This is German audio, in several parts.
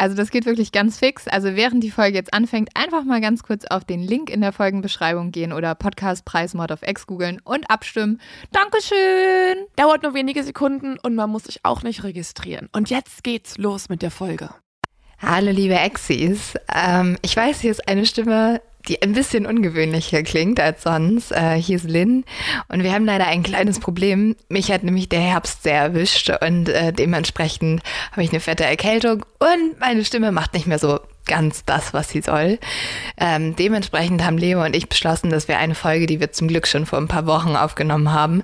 Also das geht wirklich ganz fix. Also während die Folge jetzt anfängt, einfach mal ganz kurz auf den Link in der Folgenbeschreibung gehen oder Podcastpreis Mod of X googeln und abstimmen. Dankeschön! Dauert nur wenige Sekunden und man muss sich auch nicht registrieren. Und jetzt geht's los mit der Folge. Hallo liebe Exis. Ähm, ich weiß, hier ist eine Stimme, die ein bisschen ungewöhnlicher klingt als sonst. Äh, hier ist Lynn und wir haben leider ein kleines Problem. Mich hat nämlich der Herbst sehr erwischt und äh, dementsprechend habe ich eine fette Erkältung und meine Stimme macht nicht mehr so ganz das, was sie soll. Ähm, dementsprechend haben Leo und ich beschlossen, dass wir eine Folge, die wir zum Glück schon vor ein paar Wochen aufgenommen haben,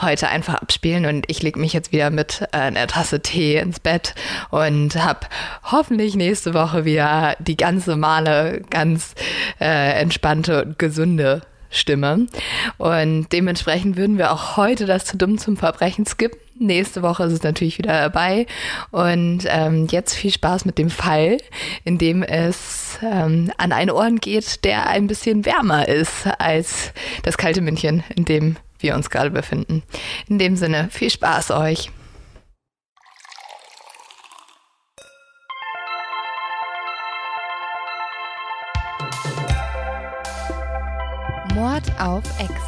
heute einfach abspielen und ich lege mich jetzt wieder mit äh, einer Tasse Tee ins Bett und habe hoffentlich nächste Woche wieder die ganz normale, ganz äh, entspannte und gesunde Stimme. Und dementsprechend würden wir auch heute das zu dumm zum Verbrechen skippen. Nächste Woche ist es natürlich wieder dabei. Und ähm, jetzt viel Spaß mit dem Fall, in dem es ähm, an einen Ort geht, der ein bisschen wärmer ist als das kalte München, in dem wir uns gerade befinden. In dem Sinne, viel Spaß euch. Mord auf Ex.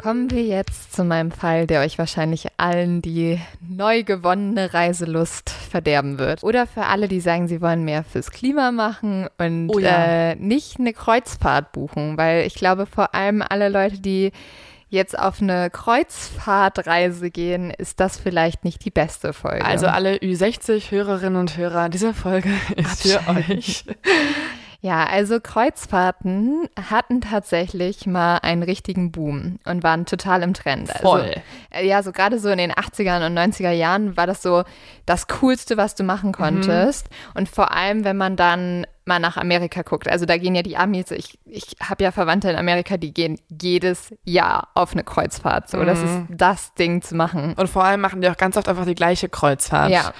Kommen wir jetzt zu meinem Fall, der euch wahrscheinlich allen die neu gewonnene Reiselust verderben wird. Oder für alle, die sagen, sie wollen mehr fürs Klima machen und Oh ja. äh, nicht eine Kreuzfahrt buchen. Weil ich glaube, vor allem alle Leute, die jetzt auf eine Kreuzfahrtreise gehen, ist das vielleicht nicht die beste Folge. Also alle Ü60 Hörerinnen und Hörer, diese Folge ist für euch. Ja, also Kreuzfahrten hatten tatsächlich mal einen richtigen Boom und waren total im Trend. Voll. Also, ja, so gerade so in den 80er und 90er Jahren war das so das Coolste, was du machen konntest. Und vor allem, wenn man dann mal nach Amerika guckt. Also da gehen ja die Amis, ich, ich habe ja Verwandte in Amerika, die gehen jedes Jahr auf eine Kreuzfahrt. So, das ist das Ding zu machen. Und vor allem machen die auch ganz oft einfach die gleiche Kreuzfahrt. Ja,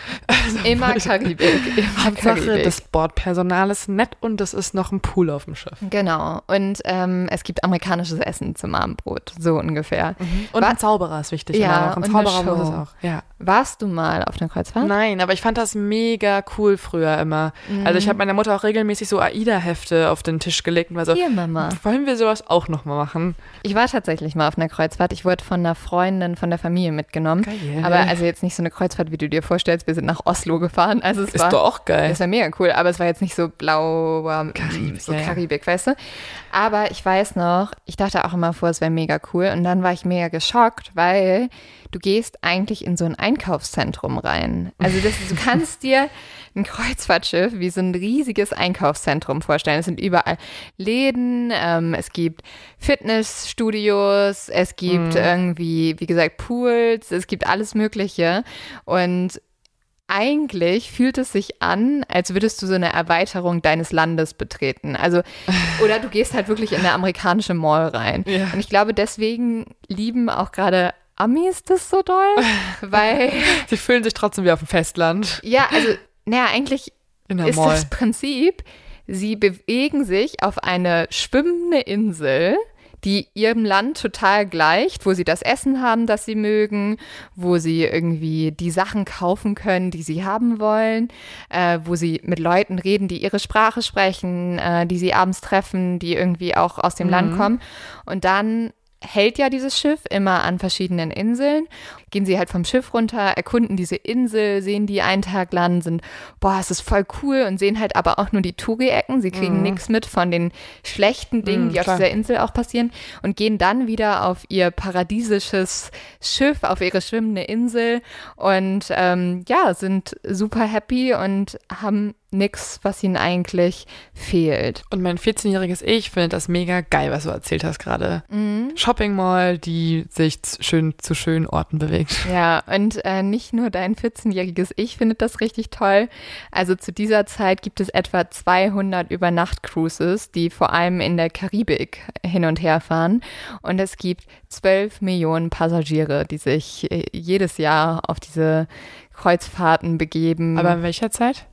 immer Karibik, immer Hauptsache, Karibik. das Bordpersonal ist nett und es ist noch ein Pool auf dem Schiff. Genau. Und ähm, es gibt amerikanisches Essen zum Abendbrot, so ungefähr. Und Wa- ein Zauberer ist wichtig. Ja. Ein und eine Zauberer muss es auch. Ja. Warst du mal auf einer Kreuzfahrt? Nein, aber ich fand das mega cool früher immer. Also ich habe meiner Mutter auch regelmäßig so AIDA-Hefte auf den Tisch gelegt und war so, Hier, Mama. wollen wir sowas auch nochmal machen? Ich war tatsächlich mal auf einer Kreuzfahrt. Ich wurde von einer Freundin von der Familie mitgenommen. Geil. Aber also jetzt nicht so eine Kreuzfahrt, wie du dir vorstellst. Wir sind nach Oslo gefahren. Also es Ist war, doch auch geil. Es war mega cool, aber es war jetzt nicht so blau, Karibik, so ja. Karibik, weißt du? Aber ich weiß noch, ich dachte auch immer vor, es wäre mega cool. Und dann war ich mega geschockt, weil du gehst eigentlich in so ein Einkaufszentrum rein. Also das, du kannst dir ein Kreuzfahrtschiff wie so ein riesiges Einkaufszentrum vorstellen. Es sind überall Läden, ähm, es gibt Fitnessstudios, es gibt irgendwie, wie gesagt, Pools, es gibt alles Mögliche. Und eigentlich fühlt es sich an, als würdest du so eine Erweiterung deines Landes betreten. Also, oder du gehst halt wirklich in eine amerikanische Mall rein. Ja. Und ich glaube, deswegen lieben auch gerade Amis das so doll, weil, Sie fühlen sich trotzdem wie auf dem Festland. ja, also, naja, eigentlich ist Mall. das Prinzip, sie bewegen sich auf eine schwimmende Insel, die ihrem Land total gleicht, wo sie das Essen haben, das sie mögen, wo sie irgendwie die Sachen kaufen können, die sie haben wollen, äh, wo sie mit Leuten reden, die ihre Sprache sprechen, äh, die sie abends treffen, die irgendwie auch aus dem Land kommen. Und dann hält ja dieses Schiff immer an verschiedenen Inseln. Gehen sie halt vom Schiff runter, erkunden diese Insel, sehen die einen Tag landen, sind, boah, es ist voll cool und sehen halt aber auch nur die Touri-Ecken. Sie kriegen mhm. nichts mit von den schlechten Dingen, mhm, die klar. auf dieser Insel auch passieren und gehen dann wieder auf ihr paradiesisches Schiff, auf ihre schwimmende Insel und ähm, ja, sind super happy und haben nichts, was ihnen eigentlich fehlt. Und mein 14-jähriges Ich findet das mega geil, was du erzählt hast gerade. Mhm. Shopping Mall, die sich schön zu schönen Orten bewegt. Ja, und äh, nicht nur dein 14-jähriges Ich findet das richtig toll. Also zu dieser Zeit gibt es etwa 200 Übernacht-Cruises, die vor allem in der Karibik hin und her fahren. Und es gibt 12 Millionen Passagiere, die sich äh, jedes Jahr auf diese Kreuzfahrten begeben. Aber in welcher Zeit?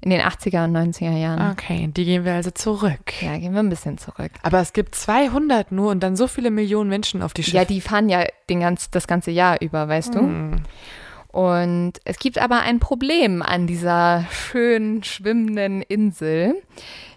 In den 80er und 90er Jahren. Okay, die gehen wir also zurück. Ja, gehen wir ein bisschen zurück. Aber es gibt 200 nur und dann so viele Millionen Menschen auf die Schiffe. Ja, die fahren ja den ganz, das ganze Jahr über, weißt du? Hm. Und es gibt aber ein Problem an dieser schön schwimmenden Insel.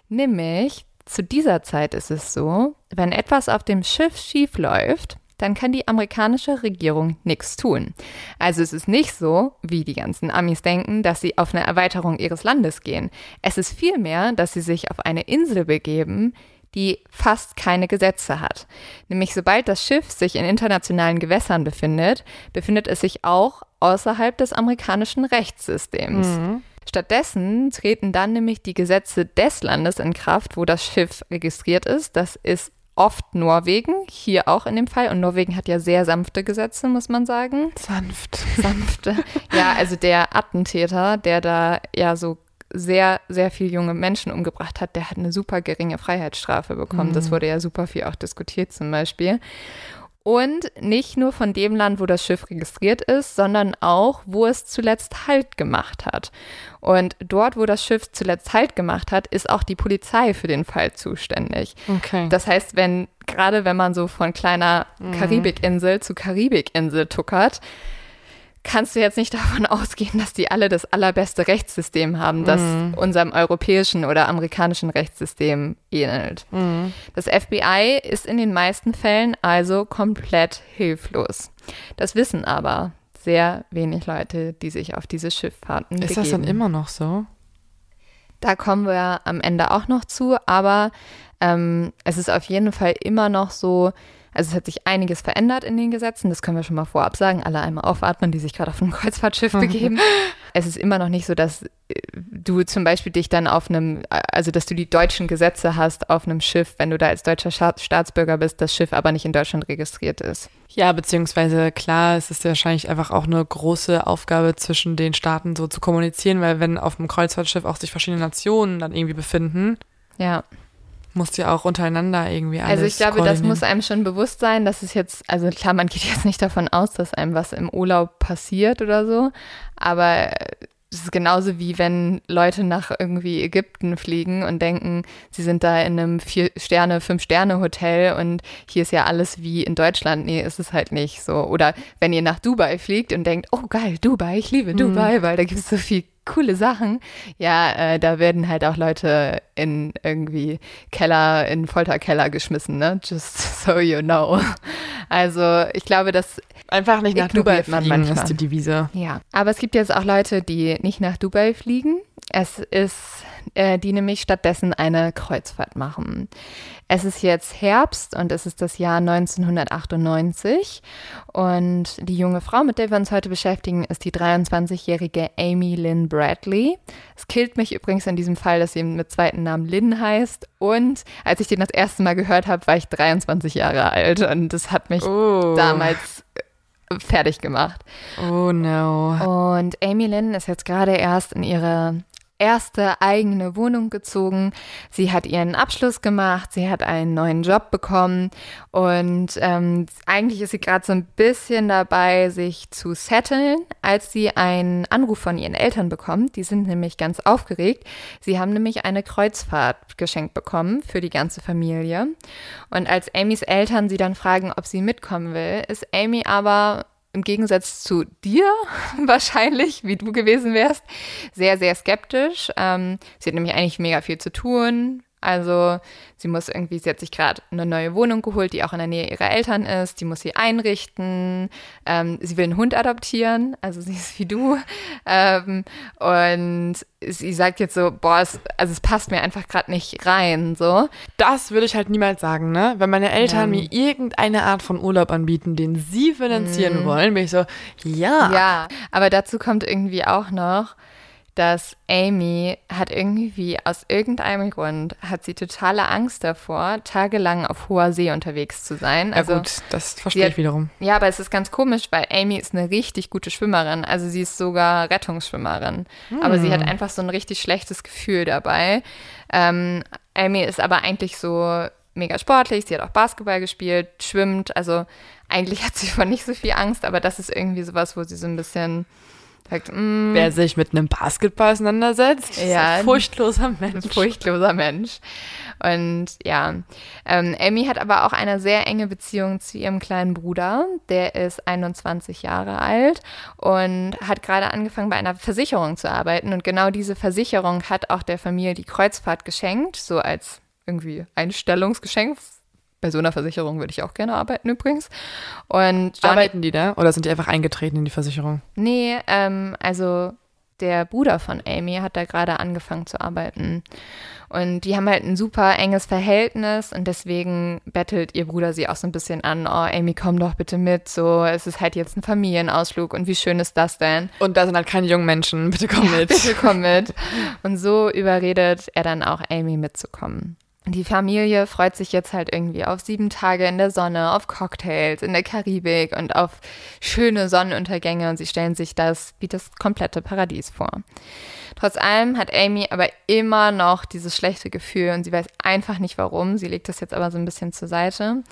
Nämlich, zu dieser Zeit ist es so, wenn etwas auf dem Schiff schief läuft, dann kann die amerikanische Regierung nichts tun. Also es ist nicht so, wie die ganzen Amis denken, dass sie auf eine Erweiterung ihres Landes gehen. Es ist vielmehr, dass sie sich auf eine Insel begeben, die fast keine Gesetze hat. Nämlich sobald das Schiff sich in internationalen Gewässern befindet, befindet es sich auch außerhalb des amerikanischen Rechtssystems. Mhm. Stattdessen treten dann nämlich die Gesetze des Landes in Kraft, wo das Schiff registriert ist. Das ist oft Norwegen, hier auch in dem Fall. Und Norwegen hat ja sehr sanfte Gesetze, muss man sagen. Sanft. Sanfte. ja, also der Attentäter, der da ja so sehr, sehr viele junge Menschen umgebracht hat, der hat eine super geringe Freiheitsstrafe bekommen. Mhm. Das wurde ja super viel auch diskutiert zum Beispiel. Und nicht nur von dem Land, wo das Schiff registriert ist, sondern auch, wo es zuletzt Halt gemacht hat. Und dort, wo das Schiff zuletzt Halt gemacht hat, ist auch die Polizei für den Fall zuständig. Okay. Das heißt, wenn, gerade wenn man so von kleiner mhm. Karibikinsel zu Karibikinsel tuckert, kannst du jetzt nicht davon ausgehen, dass die alle das allerbeste Rechtssystem haben, das mhm. unserem europäischen oder amerikanischen Rechtssystem ähnelt. Mhm. Das FBI ist in den meisten Fällen also komplett hilflos. Das wissen aber sehr wenig Leute, die sich auf diese Schifffahrten ist begeben. Ist das dann immer noch so? Da kommen wir am Ende auch noch zu, aber ähm, es ist auf jeden Fall immer noch so, also es hat sich einiges verändert in den Gesetzen, das können wir schon mal vorab sagen. Alle einmal aufatmen, die sich gerade auf ein Kreuzfahrtschiff begeben. es ist immer noch nicht so, dass äh, du zum Beispiel dich dann auf einem, also dass du die deutschen Gesetze hast auf einem Schiff, wenn du da als deutscher Staatsbürger bist, das Schiff aber nicht in Deutschland registriert ist. Ja, beziehungsweise klar, es ist ja wahrscheinlich einfach auch eine große Aufgabe zwischen den Staaten so zu kommunizieren, weil wenn auf dem Kreuzfahrtschiff auch sich verschiedene Nationen dann irgendwie befinden. Ja musst ja auch untereinander irgendwie alles Also ich glaube, das muss einem schon bewusst sein, dass es jetzt, also klar, man geht jetzt nicht davon aus, dass einem was im Urlaub passiert oder so, aber es ist genauso wie wenn Leute nach irgendwie Ägypten fliegen und denken, sie sind da in einem Vier-Sterne-, Fünf-Sterne-Hotel und hier ist ja alles wie in Deutschland. Nee, ist es halt nicht so. Oder wenn ihr nach Dubai fliegt und denkt, oh geil, Dubai, ich liebe Dubai, mhm. weil da gibt es so viel coole Sachen. Ja, äh, da werden halt auch Leute in irgendwie Keller, in Folterkeller geschmissen, ne? Just so you know. Also ich glaube, dass einfach nicht nach Dubai fliegen manchmal. ist die Devise. Ja, aber es gibt jetzt auch Leute, die nicht nach Dubai fliegen. Es ist äh, die nämlich stattdessen eine Kreuzfahrt machen. Es ist jetzt Herbst und es ist das Jahr 1998 und die junge Frau, mit der wir uns heute beschäftigen, ist die 23-jährige Amy Lynn Bradley. Es killt mich übrigens in diesem Fall, dass sie mit zweiten Namen Lynn heißt und als ich den das erste Mal gehört habe, war ich 23 Jahre alt und das hat mich oh. damals äh, fertig gemacht. Oh no. Und Amy Lynn ist jetzt gerade erst in ihre erste eigene Wohnung gezogen. Sie hat ihren Abschluss gemacht, sie hat einen neuen Job bekommen und ähm, eigentlich ist sie gerade so ein bisschen dabei, sich zu setteln, als sie einen Anruf von ihren Eltern bekommt. Die sind nämlich ganz aufgeregt. Sie haben nämlich eine Kreuzfahrt geschenkt bekommen für die ganze Familie. Und als Amys Eltern sie dann fragen, ob sie mitkommen will, ist Amy aber im Gegensatz zu dir wahrscheinlich, wie du gewesen wärst, sehr, sehr skeptisch. Ähm, sie hat nämlich eigentlich mega viel zu tun, Also sie muss irgendwie, sie hat sich gerade eine neue Wohnung geholt, die auch in der Nähe ihrer Eltern ist. Die muss sie einrichten. Ähm, sie will einen Hund adoptieren, also sie ist wie du. Ähm, und sie sagt jetzt so, boah, es, also es passt mir einfach gerade nicht rein. So. Das würde ich halt niemals sagen, ne? Wenn meine Eltern ja. mir irgendeine Art von Urlaub anbieten, den sie finanzieren mm. wollen, bin ich so, ja. Ja, aber dazu kommt irgendwie auch noch, dass Amy hat irgendwie aus irgendeinem Grund hat sie totale Angst davor, tagelang auf hoher See unterwegs zu sein. Also ja gut, das verstehe hat, ich wiederum. Ja, aber es ist ganz komisch, weil Amy ist eine richtig gute Schwimmerin. Also sie ist sogar Rettungsschwimmerin. Hm. Aber sie hat hm. einfach so ein richtig schlechtes Gefühl dabei. Ähm, Amy ist aber eigentlich so mega sportlich. Sie hat auch Basketball gespielt, schwimmt. Also eigentlich hat sie vor nicht so viel Angst, aber das ist irgendwie sowas, wo sie so ein bisschen Sagt, mm, Wer sich mit einem Basketball auseinandersetzt, ja, ein furchtloser Mensch. Ein furchtloser Mensch. Und ja, ähm, Amy hat aber auch eine sehr enge Beziehung zu ihrem kleinen Bruder. Der ist 21 Jahre alt und hat gerade angefangen, bei einer Versicherung zu arbeiten. Und genau diese Versicherung hat auch der Familie die Kreuzfahrt geschenkt, so als irgendwie Einstellungsgeschenk bei so einer Versicherung würde ich auch gerne arbeiten übrigens. Und arbeiten die da oder sind die einfach eingetreten in die Versicherung? Nee, ähm, also der Bruder von Amy hat da gerade angefangen zu arbeiten. Und die haben halt ein super enges Verhältnis und deswegen bettelt ihr Bruder sie auch so ein bisschen an, oh Amy, komm doch bitte mit, so, es ist halt jetzt ein Familienausflug und wie schön ist das denn? Und da sind halt keine jungen Menschen, bitte komm ja, mit. Bitte komm mit. Und so überredet er dann auch Amy mitzukommen. Die Familie freut sich jetzt halt irgendwie auf sieben Tage in der Sonne, auf Cocktails in der Karibik und auf schöne Sonnenuntergänge und sie stellen sich das wie das komplette Paradies vor. Trotz allem hat Amy aber immer noch dieses schlechte Gefühl und sie weiß einfach nicht warum. Sie legt das jetzt aber so ein bisschen zur Seite.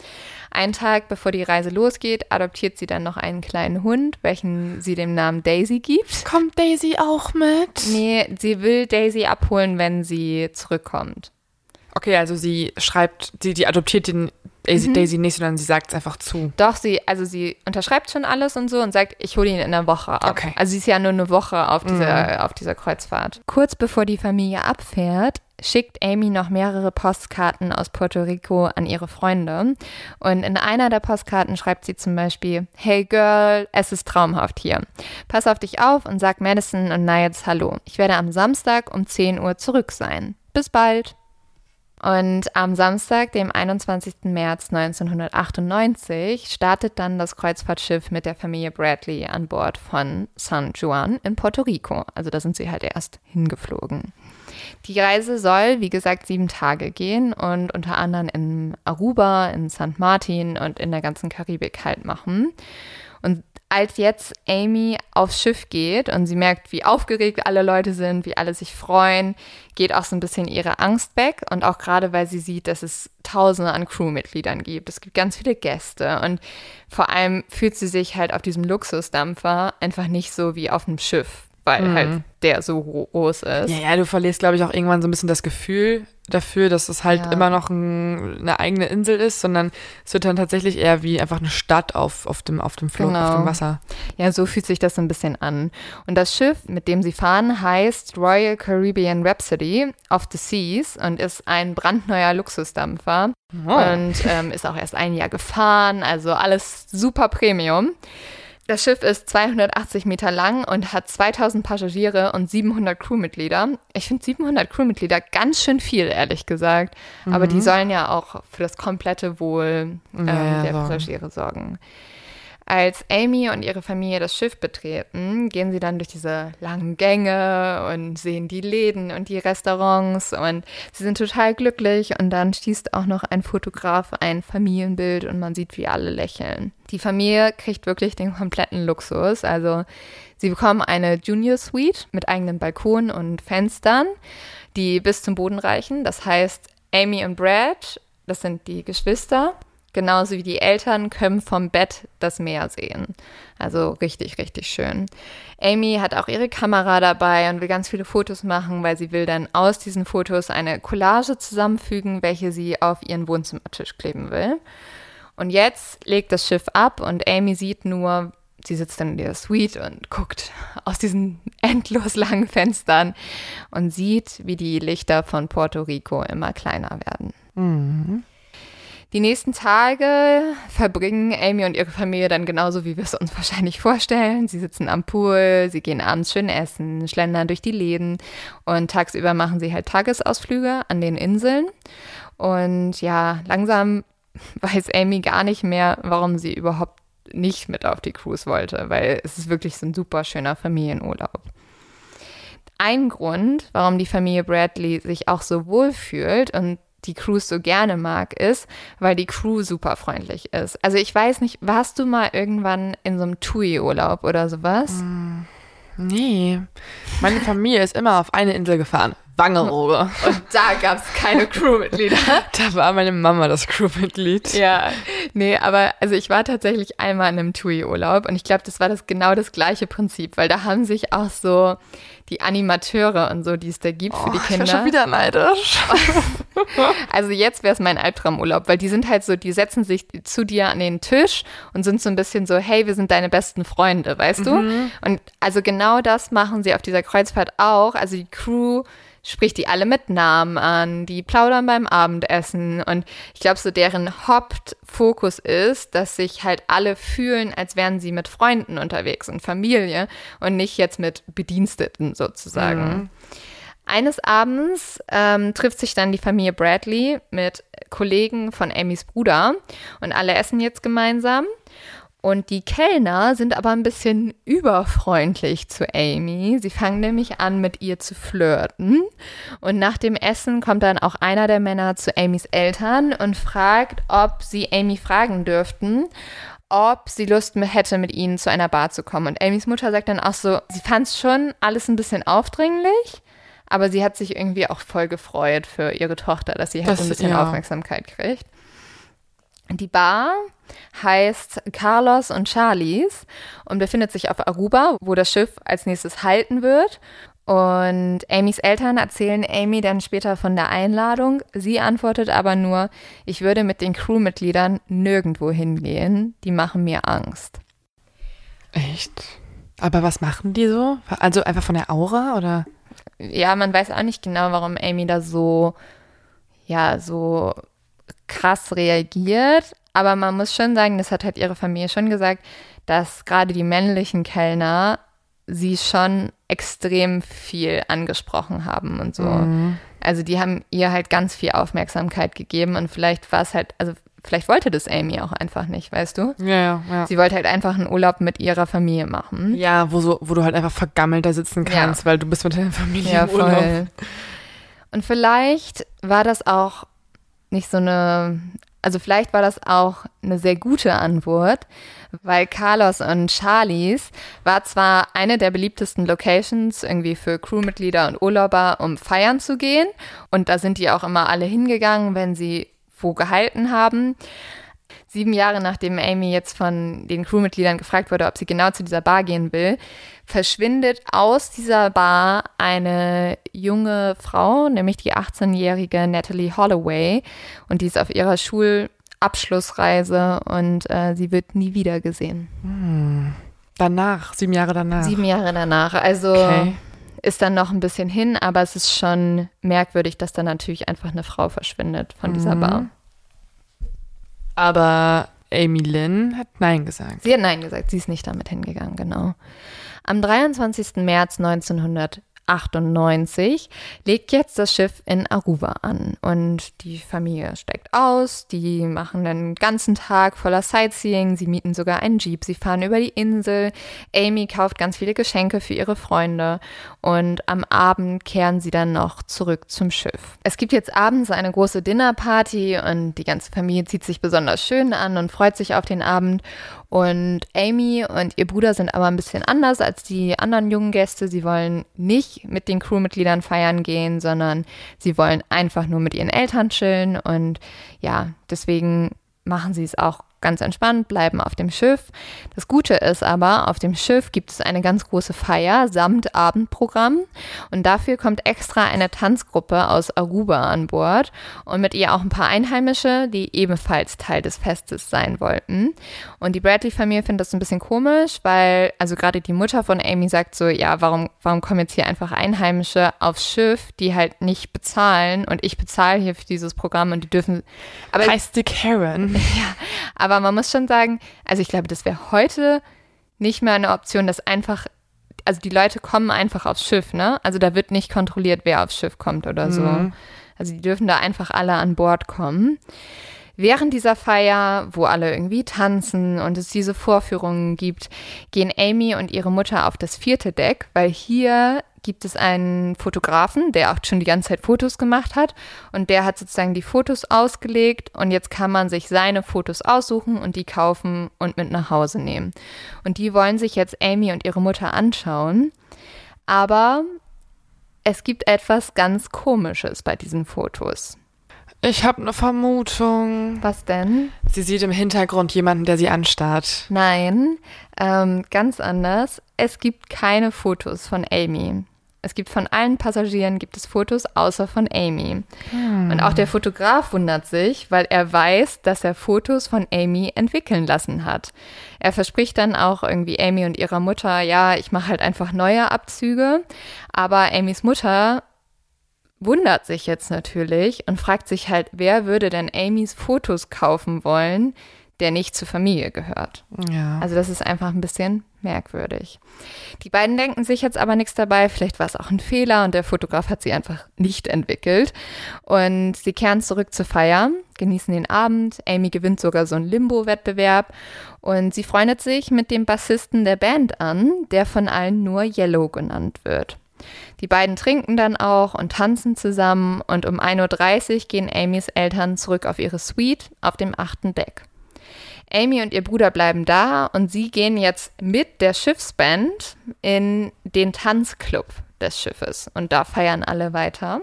Einen Tag bevor die Reise losgeht, adoptiert sie dann noch einen kleinen Hund, welchen sie dem Namen Daisy gibt. Kommt Daisy auch mit? Nee, sie will Daisy abholen, wenn sie zurückkommt. Okay, also sie schreibt, sie, die adoptiert den Daisy, mhm. Daisy nicht, sondern sie sagt es einfach zu. Doch, sie, also sie unterschreibt schon alles und so und sagt, ich hole ihn in einer Woche ab. Okay. Also sie ist ja nur eine Woche auf dieser, mhm. auf dieser Kreuzfahrt. Kurz bevor die Familie abfährt, schickt Amy noch mehrere Postkarten aus Puerto Rico an ihre Freunde. Und in einer der Postkarten schreibt sie zum Beispiel, Hey Girl, es ist traumhaft hier. Pass auf dich auf und sag Madison und Niles Hallo. Ich werde am Samstag um 10 Uhr zurück sein. Bis bald. Und am Samstag, dem 21. März 1998, startet dann das Kreuzfahrtschiff mit der Familie Bradley an Bord von San Juan in Puerto Rico. Also da sind sie halt erst hingeflogen. Die Reise soll, wie gesagt, sieben Tage gehen und unter anderem in Aruba, in St. Martin und in der ganzen Karibik halt machen. Als jetzt Amy aufs Schiff geht und sie merkt, wie aufgeregt alle Leute sind, wie alle sich freuen, geht auch so ein bisschen ihre Angst weg. Und auch gerade, weil sie sieht, dass es Tausende an Crewmitgliedern gibt. Es gibt ganz viele Gäste. Und vor allem fühlt sie sich halt auf diesem Luxusdampfer einfach nicht so wie auf einem Schiff, weil mhm. halt der so groß ist. Ja, ja, du verlierst, glaube ich, auch irgendwann so ein bisschen das Gefühl dafür, dass es halt ja. immer noch ein, eine eigene Insel ist, sondern es wird dann tatsächlich eher wie einfach eine Stadt auf, auf dem, auf dem Flug, genau. auf dem Wasser. Ja, so fühlt sich das so ein bisschen an. Und das Schiff, mit dem sie fahren, heißt Royal Caribbean Rhapsody of the Seas und ist ein brandneuer Luxusdampfer oh. und ähm, ist auch erst ein Jahr gefahren, also alles super Premium. Das Schiff ist 280 Meter lang und hat 2000 Passagiere und 700 Crewmitglieder. Ich finde 700 Crewmitglieder ganz schön viel, ehrlich gesagt. Mhm. Aber die mhm. sollen ja auch für das komplette Wohl ähm, ja, der Passagiere sorgen. Als Amy und ihre Familie das Schiff betreten, gehen sie dann durch diese langen Gänge und sehen die Läden und die Restaurants und sie sind total glücklich und dann schießt auch noch ein Fotograf ein Familienbild und man sieht, wie alle lächeln. Die Familie kriegt wirklich den kompletten Luxus, also sie bekommen eine Junior Suite mit eigenen Balkon und Fenstern, die bis zum Boden reichen. Das heißt, Amy und Brad, das sind die Geschwister, Genauso wie die Eltern können vom Bett das Meer sehen. Also richtig, richtig schön. Amy hat auch ihre Kamera dabei und will ganz viele Fotos machen, weil sie will dann aus diesen Fotos eine Collage zusammenfügen, welche sie auf ihren Wohnzimmertisch kleben will. Und jetzt legt das Schiff ab und Amy sieht nur sie sitzt dann in der Suite und guckt aus diesen endlos langen Fenstern und sieht, wie die Lichter von Puerto Rico immer kleiner werden. Mhm. Die nächsten Tage verbringen Amy und ihre Familie dann genauso, wie wir es uns wahrscheinlich vorstellen. Sie sitzen am Pool, sie gehen abends schön essen, schlendern durch die Läden und tagsüber machen sie halt Tagesausflüge an den Inseln. Und ja, langsam weiß Amy gar nicht mehr, warum sie überhaupt nicht mit auf die Cruise wollte, weil es ist wirklich so ein super schöner Familienurlaub. Ein Grund, warum die Familie Bradley sich auch so wohl fühlt und die Cruise so gerne mag, ist, weil die Crew super freundlich ist. Also ich weiß nicht, warst du mal irgendwann in so einem TUI-Urlaub oder sowas? Mm, nee. Meine Familie ist immer auf eine Insel gefahren. Wangerooge. Und da gab es keine Crewmitglieder. da war meine Mama das Crewmitglied. Ja, nee, aber also ich war tatsächlich einmal in einem TUI-Urlaub und ich glaube, das war das genau das gleiche Prinzip, weil da haben sich auch so die Animateure und so, die es da gibt oh, für die Kinder. Ich bin schon wieder neidisch. also jetzt wäre es mein Albtraumurlaub, weil die sind halt so, die setzen sich zu dir an den Tisch und sind so ein bisschen so, hey, wir sind deine besten Freunde, weißt du? Mhm. Und also genau das machen sie auf dieser Kreuzfahrt auch. Also die Crew spricht die alle mit Namen an, die plaudern beim Abendessen und ich glaube, so deren Hauptfokus ist, dass sich halt alle fühlen, als wären sie mit Freunden unterwegs und Familie und nicht jetzt mit Bediensteten sozusagen. Mhm. Eines Abends ähm, trifft sich dann die Familie Bradley mit Kollegen von Amys Bruder und alle essen jetzt gemeinsam. Und die Kellner sind aber ein bisschen überfreundlich zu Amy. Sie fangen nämlich an, mit ihr zu flirten. Und nach dem Essen kommt dann auch einer der Männer zu Amys Eltern und fragt, ob sie Amy fragen dürften, ob sie Lust hätte, mit ihnen zu einer Bar zu kommen. Und Amys Mutter sagt dann auch so, sie fand es schon alles ein bisschen aufdringlich, aber sie hat sich irgendwie auch voll gefreut für ihre Tochter, dass sie halt das, ein bisschen ja. Aufmerksamkeit kriegt. Die Bar heißt Carlos und Charlies und befindet sich auf Aruba, wo das Schiff als nächstes halten wird. Und Amys Eltern erzählen Amy dann später von der Einladung. Sie antwortet aber nur, ich würde mit den Crewmitgliedern nirgendwo hingehen. Die machen mir Angst. Echt? Aber was machen die so? Also einfach von der Aura oder? Ja, man weiß auch nicht genau, warum Amy da so, ja, so krass reagiert. Aber man muss schon sagen, das hat halt ihre Familie schon gesagt, dass gerade die männlichen Kellner sie schon extrem viel angesprochen haben und so. Mhm. Also die haben ihr halt ganz viel Aufmerksamkeit gegeben und vielleicht war es halt, also vielleicht wollte das Amy auch einfach nicht, weißt du? Ja, ja, ja. Sie wollte halt einfach einen Urlaub mit ihrer Familie machen. Ja, wo, so, wo du halt einfach vergammelt da sitzen kannst, ja. weil du bist mit deiner Familie ja, im Urlaub. Voll. Und vielleicht war das auch nicht so eine, also vielleicht war das auch eine sehr gute Antwort, weil Carlos und Charlies war zwar eine der beliebtesten Locations irgendwie für Crewmitglieder und Urlauber, um feiern zu gehen. Und da sind die auch immer alle hingegangen, wenn sie wo gehalten haben. Sieben Jahre nachdem Amy jetzt von den Crewmitgliedern gefragt wurde, ob sie genau zu dieser Bar gehen will, verschwindet aus dieser Bar eine junge Frau, nämlich die 18-jährige Natalie Holloway. Und die ist auf ihrer Schulabschlussreise und äh, sie wird nie wieder gesehen. Hm. Danach, sieben Jahre danach. Sieben Jahre danach. Also okay. ist dann noch ein bisschen hin, aber es ist schon merkwürdig, dass dann natürlich einfach eine Frau verschwindet von dieser mhm. Bar. Aber Amy Lynn hat Nein gesagt. Sie hat Nein gesagt, sie ist nicht damit hingegangen, genau. Am 23. März 1900 98 legt jetzt das Schiff in Aruba an. Und die Familie steigt aus, die machen den ganzen Tag voller Sightseeing, sie mieten sogar einen Jeep, sie fahren über die Insel, Amy kauft ganz viele Geschenke für ihre Freunde. Und am Abend kehren sie dann noch zurück zum Schiff. Es gibt jetzt abends eine große Dinnerparty und die ganze Familie zieht sich besonders schön an und freut sich auf den Abend. Und Amy und ihr Bruder sind aber ein bisschen anders als die anderen jungen Gäste. Sie wollen nicht mit den Crewmitgliedern feiern gehen, sondern sie wollen einfach nur mit ihren Eltern chillen. Und ja, deswegen machen sie es auch ganz entspannt, bleiben auf dem Schiff. Das Gute ist aber, auf dem Schiff gibt es eine ganz große Feier samt Abendprogramm und dafür kommt extra eine Tanzgruppe aus Aruba an Bord und mit ihr auch ein paar Einheimische, die ebenfalls Teil des Festes sein wollten. Und die Bradley-Familie findet das ein bisschen komisch, weil also gerade die Mutter von Amy sagt so, ja, warum, warum kommen jetzt hier einfach Einheimische aufs Schiff, die halt nicht bezahlen und ich bezahle hier für dieses Programm und die dürfen. Aber heißt die Karen. Ja, aber man muss schon sagen, also ich glaube, das wäre heute nicht mehr eine Option, dass einfach, also die Leute kommen einfach aufs Schiff, ne? Also da wird nicht kontrolliert, wer aufs Schiff kommt oder so. Mhm. Also die dürfen da einfach alle an Bord kommen. Während dieser Feier, wo alle irgendwie tanzen und es diese Vorführungen gibt, gehen Amy und ihre Mutter auf das vierte Deck, weil hier gibt es einen Fotografen, der auch schon die ganze Zeit Fotos gemacht hat und der hat sozusagen die Fotos ausgelegt und jetzt kann man sich seine Fotos aussuchen und die kaufen und mit nach Hause nehmen. Und die wollen sich jetzt Amy und ihre Mutter anschauen, aber es gibt etwas ganz Komisches bei diesen Fotos. Ich habe eine Vermutung. Was denn? Sie sieht im Hintergrund jemanden, der sie anstarrt. Nein, ähm, ganz anders. Es gibt keine Fotos von Amy. Es gibt von allen Passagieren gibt es Fotos außer von Amy. Hm. Und auch der Fotograf wundert sich, weil er weiß, dass er Fotos von Amy entwickeln lassen hat. Er verspricht dann auch irgendwie Amy und ihrer Mutter, ja, ich mache halt einfach neue Abzüge. Aber Amys Mutter wundert sich jetzt natürlich und fragt sich halt, wer würde denn Amys Fotos kaufen wollen, der nicht zur Familie gehört. Ja. Also das ist einfach ein bisschen merkwürdig. Die beiden denken sich jetzt aber nichts dabei, vielleicht war es auch ein Fehler und der Fotograf hat sie einfach nicht entwickelt. Und sie kehren zurück zur Feier, genießen den Abend. Amy gewinnt sogar so einen Limbo-Wettbewerb und sie freundet sich mit dem Bassisten der Band an, der von allen nur Yellow genannt wird. Die beiden trinken dann auch und tanzen zusammen und um 1.30 Uhr gehen Amys Eltern zurück auf ihre Suite auf dem achten Deck. Amy und ihr Bruder bleiben da und sie gehen jetzt mit der Schiffsband in den Tanzclub des Schiffes und da feiern alle weiter.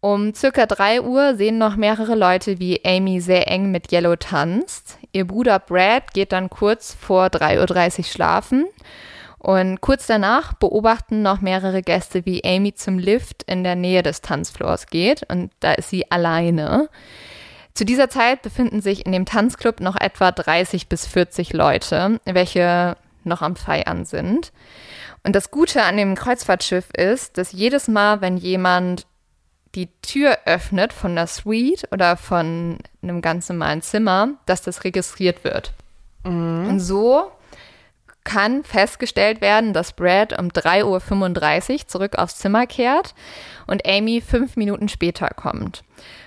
Um circa 3 Uhr sehen noch mehrere Leute, wie Amy sehr eng mit Yellow tanzt. Ihr Bruder Brad geht dann kurz vor 3.30 Uhr schlafen. Und kurz danach beobachten noch mehrere Gäste, wie Amy zum Lift in der Nähe des Tanzfloors geht. Und da ist sie alleine. Zu dieser Zeit befinden sich in dem Tanzclub noch etwa 30 bis 40 Leute, welche noch am Feiern sind. Und das Gute an dem Kreuzfahrtschiff ist, dass jedes Mal, wenn jemand die Tür öffnet von der Suite oder von einem ganz normalen Zimmer, dass das registriert wird. Mhm. Und so kann festgestellt werden, dass Brad um 3.35 Uhr zurück aufs Zimmer kehrt und Amy fünf Minuten später kommt.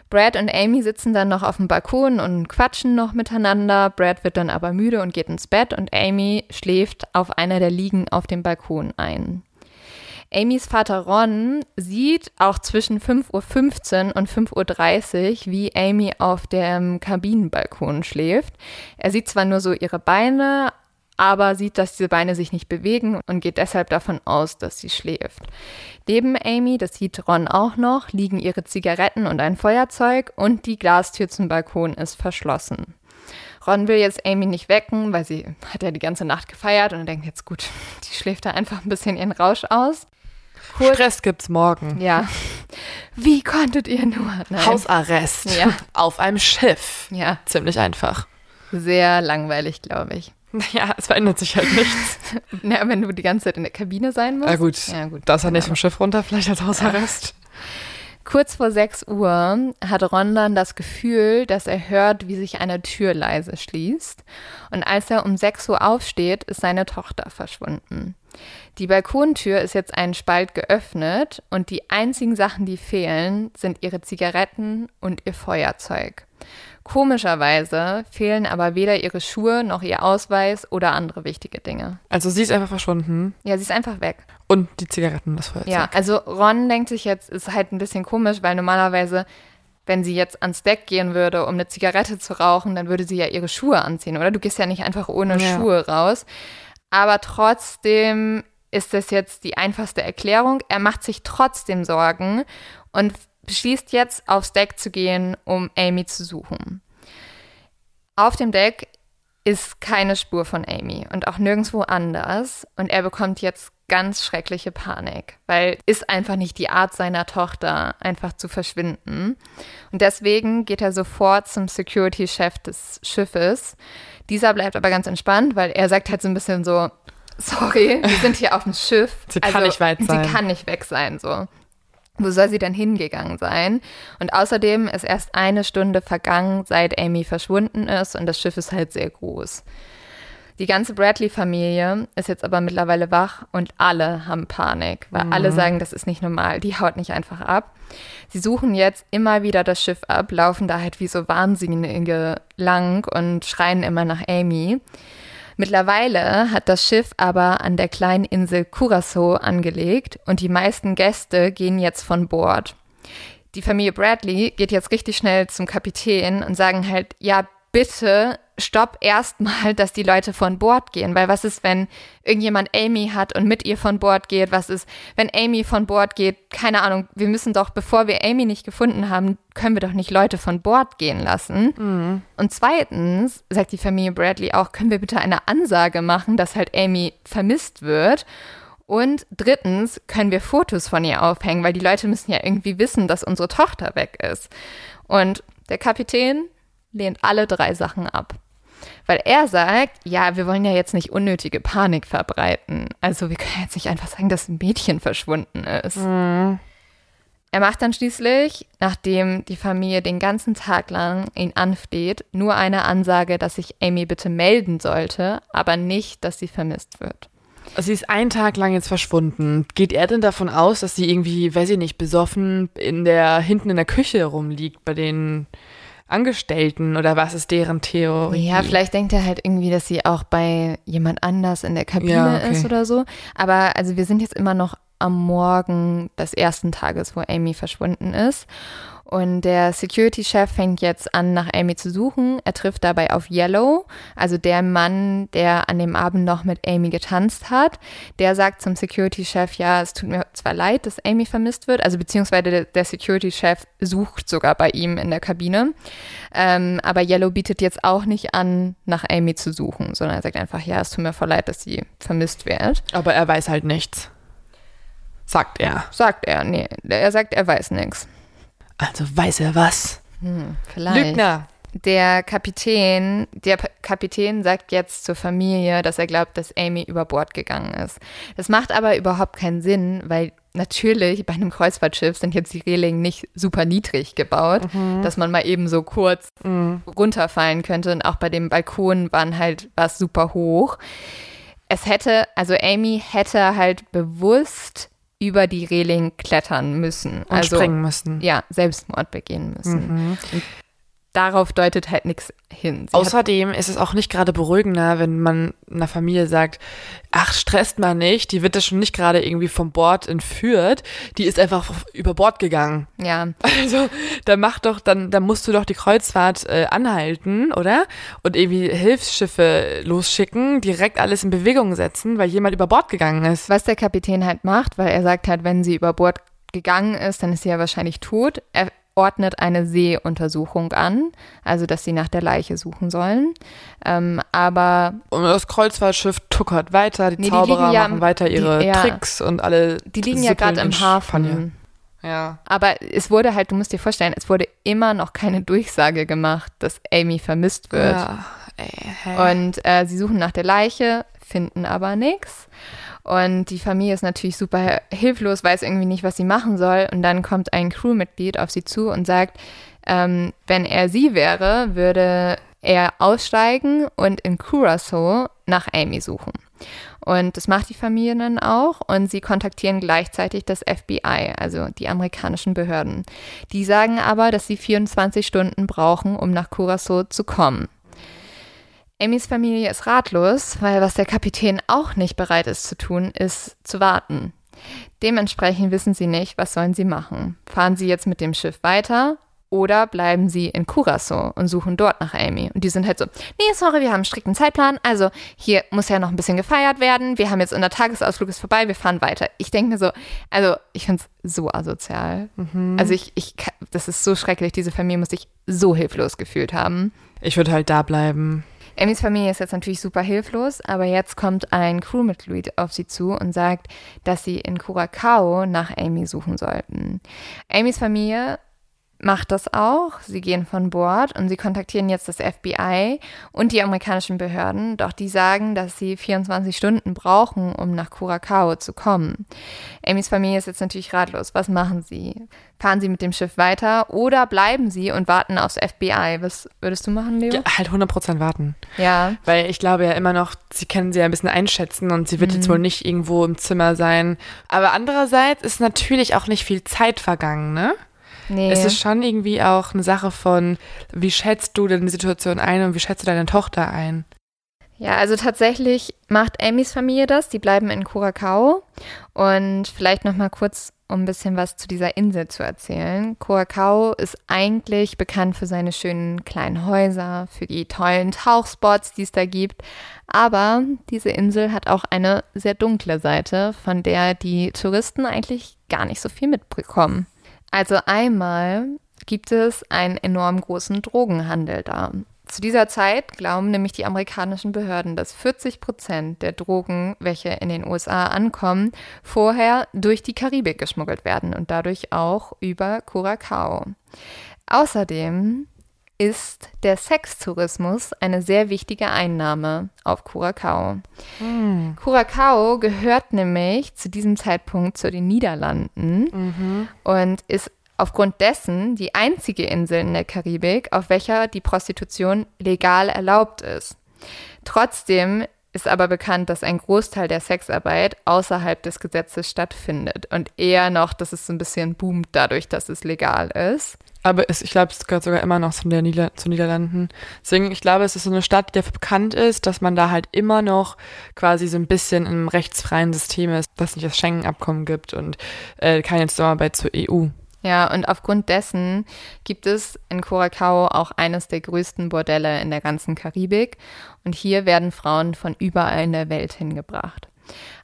Brad und Amy sitzen dann noch auf dem Balkon und quatschen noch miteinander. Brad wird dann aber müde und geht ins Bett und Amy schläft auf einer der Liegen auf dem Balkon ein. Amys Vater Ron sieht auch zwischen 5.15 Uhr und 5.30 Uhr, wie Amy auf dem Kabinenbalkon schläft. Er sieht zwar nur so ihre Beine, aber sieht, dass diese Beine sich nicht bewegen und geht deshalb davon aus, dass sie schläft. Neben Amy, das sieht Ron auch noch, liegen ihre Zigaretten und ein Feuerzeug und die Glastür zum Balkon ist verschlossen. Ron will jetzt Amy nicht wecken, weil sie hat ja die ganze Nacht gefeiert und denkt jetzt gut, die schläft da einfach ein bisschen ihren Rausch aus. Kurz, Stress gibt's morgen. Ja. Wie konntet ihr nur? Nein. Hausarrest. Ja. Auf einem Schiff. Ja. Ziemlich einfach. Sehr langweilig, glaube ich. Naja, es verändert sich halt nichts. ja, wenn du die ganze Zeit in der Kabine sein musst. Ja gut, ja, gut. das hat nicht vom Schiff runter, vielleicht als Hausarrest. Kurz vor 6 Uhr hat Ron dann das Gefühl, dass er hört, wie sich eine Tür leise schließt. Und als er um 6 Uhr aufsteht, ist seine Tochter verschwunden. Die Balkontür ist jetzt einen Spalt geöffnet und die einzigen Sachen, die fehlen, sind ihre Zigaretten und ihr Feuerzeug. Komischerweise fehlen aber weder ihre Schuhe noch ihr Ausweis oder andere wichtige Dinge. Also sie ist einfach verschwunden. Ja, sie ist einfach weg. Und die Zigaretten, das Feuerzeug. Ja, also Ron denkt sich jetzt, ist halt ein bisschen komisch, weil normalerweise, wenn sie jetzt ans Deck gehen würde, um eine Zigarette zu rauchen, dann würde sie ja ihre Schuhe anziehen, oder? Du gehst ja nicht einfach ohne ja. Schuhe raus. Aber trotzdem ist das jetzt die einfachste Erklärung. Er macht sich trotzdem Sorgen und beschließt jetzt, aufs Deck zu gehen, um Amy zu suchen. Auf dem Deck ist keine Spur von Amy und auch nirgendwo anders. Und er bekommt jetzt ganz schreckliche Panik, weil ist einfach nicht die Art seiner Tochter, einfach zu verschwinden. Und deswegen geht er sofort zum Security-Chef des Schiffes. Dieser bleibt aber ganz entspannt, weil er sagt halt so ein bisschen so, sorry, wir sind hier auf dem Schiff. Sie kann also, nicht weit sein. Sie kann nicht weg sein, so. Wo soll sie denn hingegangen sein? Und außerdem ist erst eine Stunde vergangen, seit Amy verschwunden ist und das Schiff ist halt sehr groß. Die ganze Bradley-Familie ist jetzt aber mittlerweile wach und alle haben Panik, weil mhm. alle sagen, das ist nicht normal, die haut nicht einfach ab. Sie suchen jetzt immer wieder das Schiff ab, laufen da halt wie so Wahnsinnige lang und schreien immer nach Amy. Mittlerweile hat das Schiff aber an der kleinen Insel Curacao angelegt und die meisten Gäste gehen jetzt von Bord. Die Familie Bradley geht jetzt richtig schnell zum Kapitän und sagen halt, ja, bitte stopp erstmal, dass die Leute von Bord gehen. Weil was ist, wenn irgendjemand Amy hat und mit ihr von Bord geht? Was ist, wenn Amy von Bord geht? Keine Ahnung. Wir müssen doch, bevor wir Amy nicht gefunden haben, können wir doch nicht Leute von Bord gehen lassen. Mhm. Und zweitens, sagt die Familie Bradley auch, können wir bitte eine Ansage machen, dass halt Amy vermisst wird? Und drittens können wir Fotos von ihr aufhängen, weil die Leute müssen ja irgendwie wissen, dass unsere Tochter weg ist. Und der Kapitän lehnt alle drei Sachen ab. Weil er sagt, ja, wir wollen ja jetzt nicht unnötige Panik verbreiten. Also wir können jetzt nicht einfach sagen, dass ein Mädchen verschwunden ist. Mhm. Er macht dann schließlich, nachdem die Familie den ganzen Tag lang ihn anfleht, nur eine Ansage, dass sich Amy bitte melden sollte, aber nicht, dass sie vermisst wird. Sie ist einen Tag lang jetzt verschwunden. Geht er denn davon aus, dass sie irgendwie, weiß ich nicht, besoffen in der hinten in der Küche rumliegt bei den Angestellten oder was ist deren Theorie? Ja, vielleicht denkt er halt irgendwie, dass sie auch bei jemand anders in der Kabine ja, okay. ist oder so. Aber also wir sind jetzt immer noch am Morgen des ersten Tages, wo Amy verschwunden ist. Und der Security-Chef fängt jetzt an, nach Amy zu suchen. Er trifft dabei auf Yellow, also der Mann, der an dem Abend noch mit Amy getanzt hat. Der sagt zum Security-Chef, ja, es tut mir zwar leid, dass Amy vermisst wird, also beziehungsweise der Security-Chef sucht sogar bei ihm in der Kabine. Ähm, aber Yellow bietet jetzt auch nicht an, nach Amy zu suchen, sondern er sagt einfach, ja, es tut mir voll leid, dass sie vermisst wird. Aber er weiß halt nichts. Sagt er. Sagt er, nee. Er sagt, er weiß nichts. Also weiß er was. Hm, vielleicht. Lügner. Der Kapitän, der P Kapitän sagt jetzt zur Familie, dass er glaubt, dass Amy über Bord gegangen ist. Das macht aber überhaupt keinen Sinn, weil natürlich bei einem Kreuzfahrtschiff sind jetzt die Regelungen nicht super niedrig gebaut, mhm. dass man mal eben so kurz mhm. runterfallen könnte. Und auch bei dem Balkon waren halt was super hoch. Es hätte, also Amy hätte halt bewusst über die Reling klettern müssen. Und also, springen müssen. Ja, Selbstmord begehen müssen. Mhm. Darauf deutet halt nichts hin. Sie Außerdem ist es auch nicht gerade beruhigender, wenn man einer Familie sagt, ach, stresst mal nicht, die wird das schon nicht gerade irgendwie vom Bord entführt, die ist einfach über Bord gegangen. Ja. Also, dann mach doch, dann, dann musst du doch die Kreuzfahrt äh, anhalten, oder? Und irgendwie Hilfsschiffe losschicken, direkt alles in Bewegung setzen, weil jemand über Bord gegangen ist. Was der Kapitän halt macht, weil er sagt halt, wenn sie über Bord gegangen ist, dann ist sie ja wahrscheinlich tot. Er ordnet eine Seeuntersuchung an, also dass sie nach der Leiche suchen sollen. Ähm, aber und das Kreuzfahrtschiff tuckert weiter, die nee, Zauberer die ja, machen weiter ihre die, ja, Tricks und alle. Die liegen ja gerade im Hafen. Ja. Aber es wurde halt, du musst dir vorstellen, es wurde immer noch keine Durchsage gemacht, dass Amy vermisst wird. Ja. Ey, hey. Und äh, sie suchen nach der Leiche, finden aber nichts. Und die Familie ist natürlich super hilflos, weiß irgendwie nicht, was sie machen soll. Und dann kommt ein Crewmitglied auf sie zu und sagt, ähm, wenn er sie wäre, würde er aussteigen und in Curacao nach Amy suchen. Und das macht die Familie dann auch und sie kontaktieren gleichzeitig das FBI, also die amerikanischen Behörden. Die sagen aber, dass sie 24 Stunden brauchen, um nach Curacao zu kommen. Amys Familie ist ratlos, weil was der Kapitän auch nicht bereit ist zu tun, ist zu warten. Dementsprechend wissen sie nicht, was sollen sie machen. Fahren sie jetzt mit dem Schiff weiter oder bleiben sie in Curacao und suchen dort nach Amy? Und die sind halt so, nee, sorry, wir haben einen strikten Zeitplan. Also hier muss ja noch ein bisschen gefeiert werden. Wir haben jetzt unser Tagesausflug ist vorbei, wir fahren weiter. Ich denke mir so, also ich finde es so asozial. Mhm. Also ich, ich, das ist so schrecklich. Diese Familie muss sich so hilflos gefühlt haben. Ich würde halt da bleiben. Amys Familie ist jetzt natürlich super hilflos, aber jetzt kommt ein Crewmitglied auf sie zu und sagt, dass sie in Curacao nach Amy suchen sollten. Amys Familie macht das auch. Sie gehen von Bord und sie kontaktieren jetzt das FBI und die amerikanischen Behörden, doch die sagen, dass sie 24 Stunden brauchen, um nach Curacao zu kommen. Amys Familie ist jetzt natürlich ratlos. Was machen sie? Fahren sie mit dem Schiff weiter oder bleiben sie und warten aufs FBI? Was würdest du machen, Leo? Ja, halt 100% warten. Ja. Weil ich glaube ja immer noch, sie können sie ja ein bisschen einschätzen und sie wird mhm. jetzt wohl nicht irgendwo im Zimmer sein. Aber andererseits ist natürlich auch nicht viel Zeit vergangen, ne? Nee. Es ist schon irgendwie auch eine Sache von, wie schätzt du denn die Situation ein und wie schätzt du deine Tochter ein? Ja, also tatsächlich macht Amys Familie das. Die bleiben in Curacao. Und vielleicht noch mal kurz, um ein bisschen was zu dieser Insel zu erzählen. Curacao ist eigentlich bekannt für seine schönen kleinen Häuser, für die tollen Tauchspots, die es da gibt. Aber diese Insel hat auch eine sehr dunkle Seite, von der die Touristen eigentlich gar nicht so viel mitbekommen. Also einmal gibt es einen enorm großen Drogenhandel da. Zu dieser Zeit glauben nämlich die amerikanischen Behörden, dass 40 Prozent der Drogen, welche in den USA ankommen, vorher durch die Karibik geschmuggelt werden und dadurch auch über Curacao. Außerdem ist der Sextourismus eine sehr wichtige Einnahme auf Curacao. Mhm. Curacao gehört nämlich zu diesem Zeitpunkt zu den Niederlanden mhm. und ist aufgrund dessen die einzige Insel in der Karibik, auf welcher die Prostitution legal erlaubt ist. Trotzdem ist aber bekannt, dass ein Großteil der Sexarbeit außerhalb des Gesetzes stattfindet und eher noch, dass es so ein bisschen boomt dadurch, dass es legal ist. Aber es, ich glaube, es gehört sogar immer noch zu, der Nieder zu Niederlanden. Deswegen, ich glaube, es ist so eine Stadt, die dafür bekannt ist, dass man da halt immer noch quasi so ein bisschen einem rechtsfreien System ist, dass nicht das Schengen-Abkommen gibt und äh, keine Zusammenarbeit zur EU. Ja, und aufgrund dessen gibt es in Curacao auch eines der größten Bordelle in der ganzen Karibik. Und hier werden Frauen von überall in der Welt hingebracht.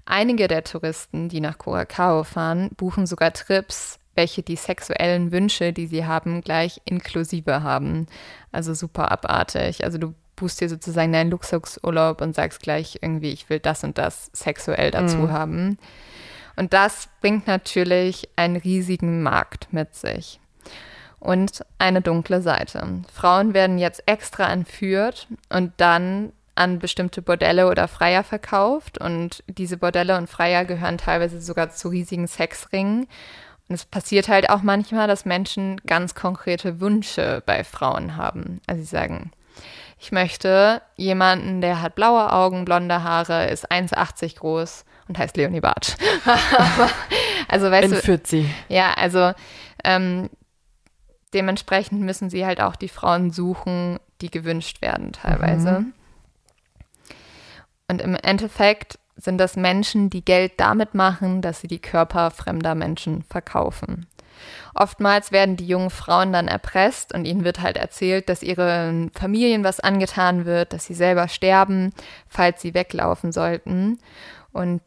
Einige der Touristen, die nach Curacao fahren, buchen sogar Trips, welche die sexuellen Wünsche, die sie haben, gleich inklusive haben. Also super abartig. Also du buchst dir sozusagen deinen Luxusurlaub und sagst gleich irgendwie, ich will das und das sexuell dazu mhm. haben. Und das bringt natürlich einen riesigen Markt mit sich. Und eine dunkle Seite. Frauen werden jetzt extra entführt und dann an bestimmte Bordelle oder Freier verkauft. Und diese Bordelle und Freier gehören teilweise sogar zu riesigen Sexringen. Und es passiert halt auch manchmal, dass Menschen ganz konkrete Wünsche bei Frauen haben. Also sie sagen, ich möchte jemanden, der hat blaue Augen, blonde Haare, ist 1,80 groß und heißt Leonie Bartsch. also weißt Entführt du, sie. Ja, also ähm, dementsprechend müssen sie halt auch die Frauen suchen, die gewünscht werden teilweise. Mhm. Und im Endeffekt sind das Menschen, die Geld damit machen, dass sie die Körper fremder Menschen verkaufen. Oftmals werden die jungen Frauen dann erpresst und ihnen wird halt erzählt, dass ihren Familien was angetan wird, dass sie selber sterben, falls sie weglaufen sollten. Und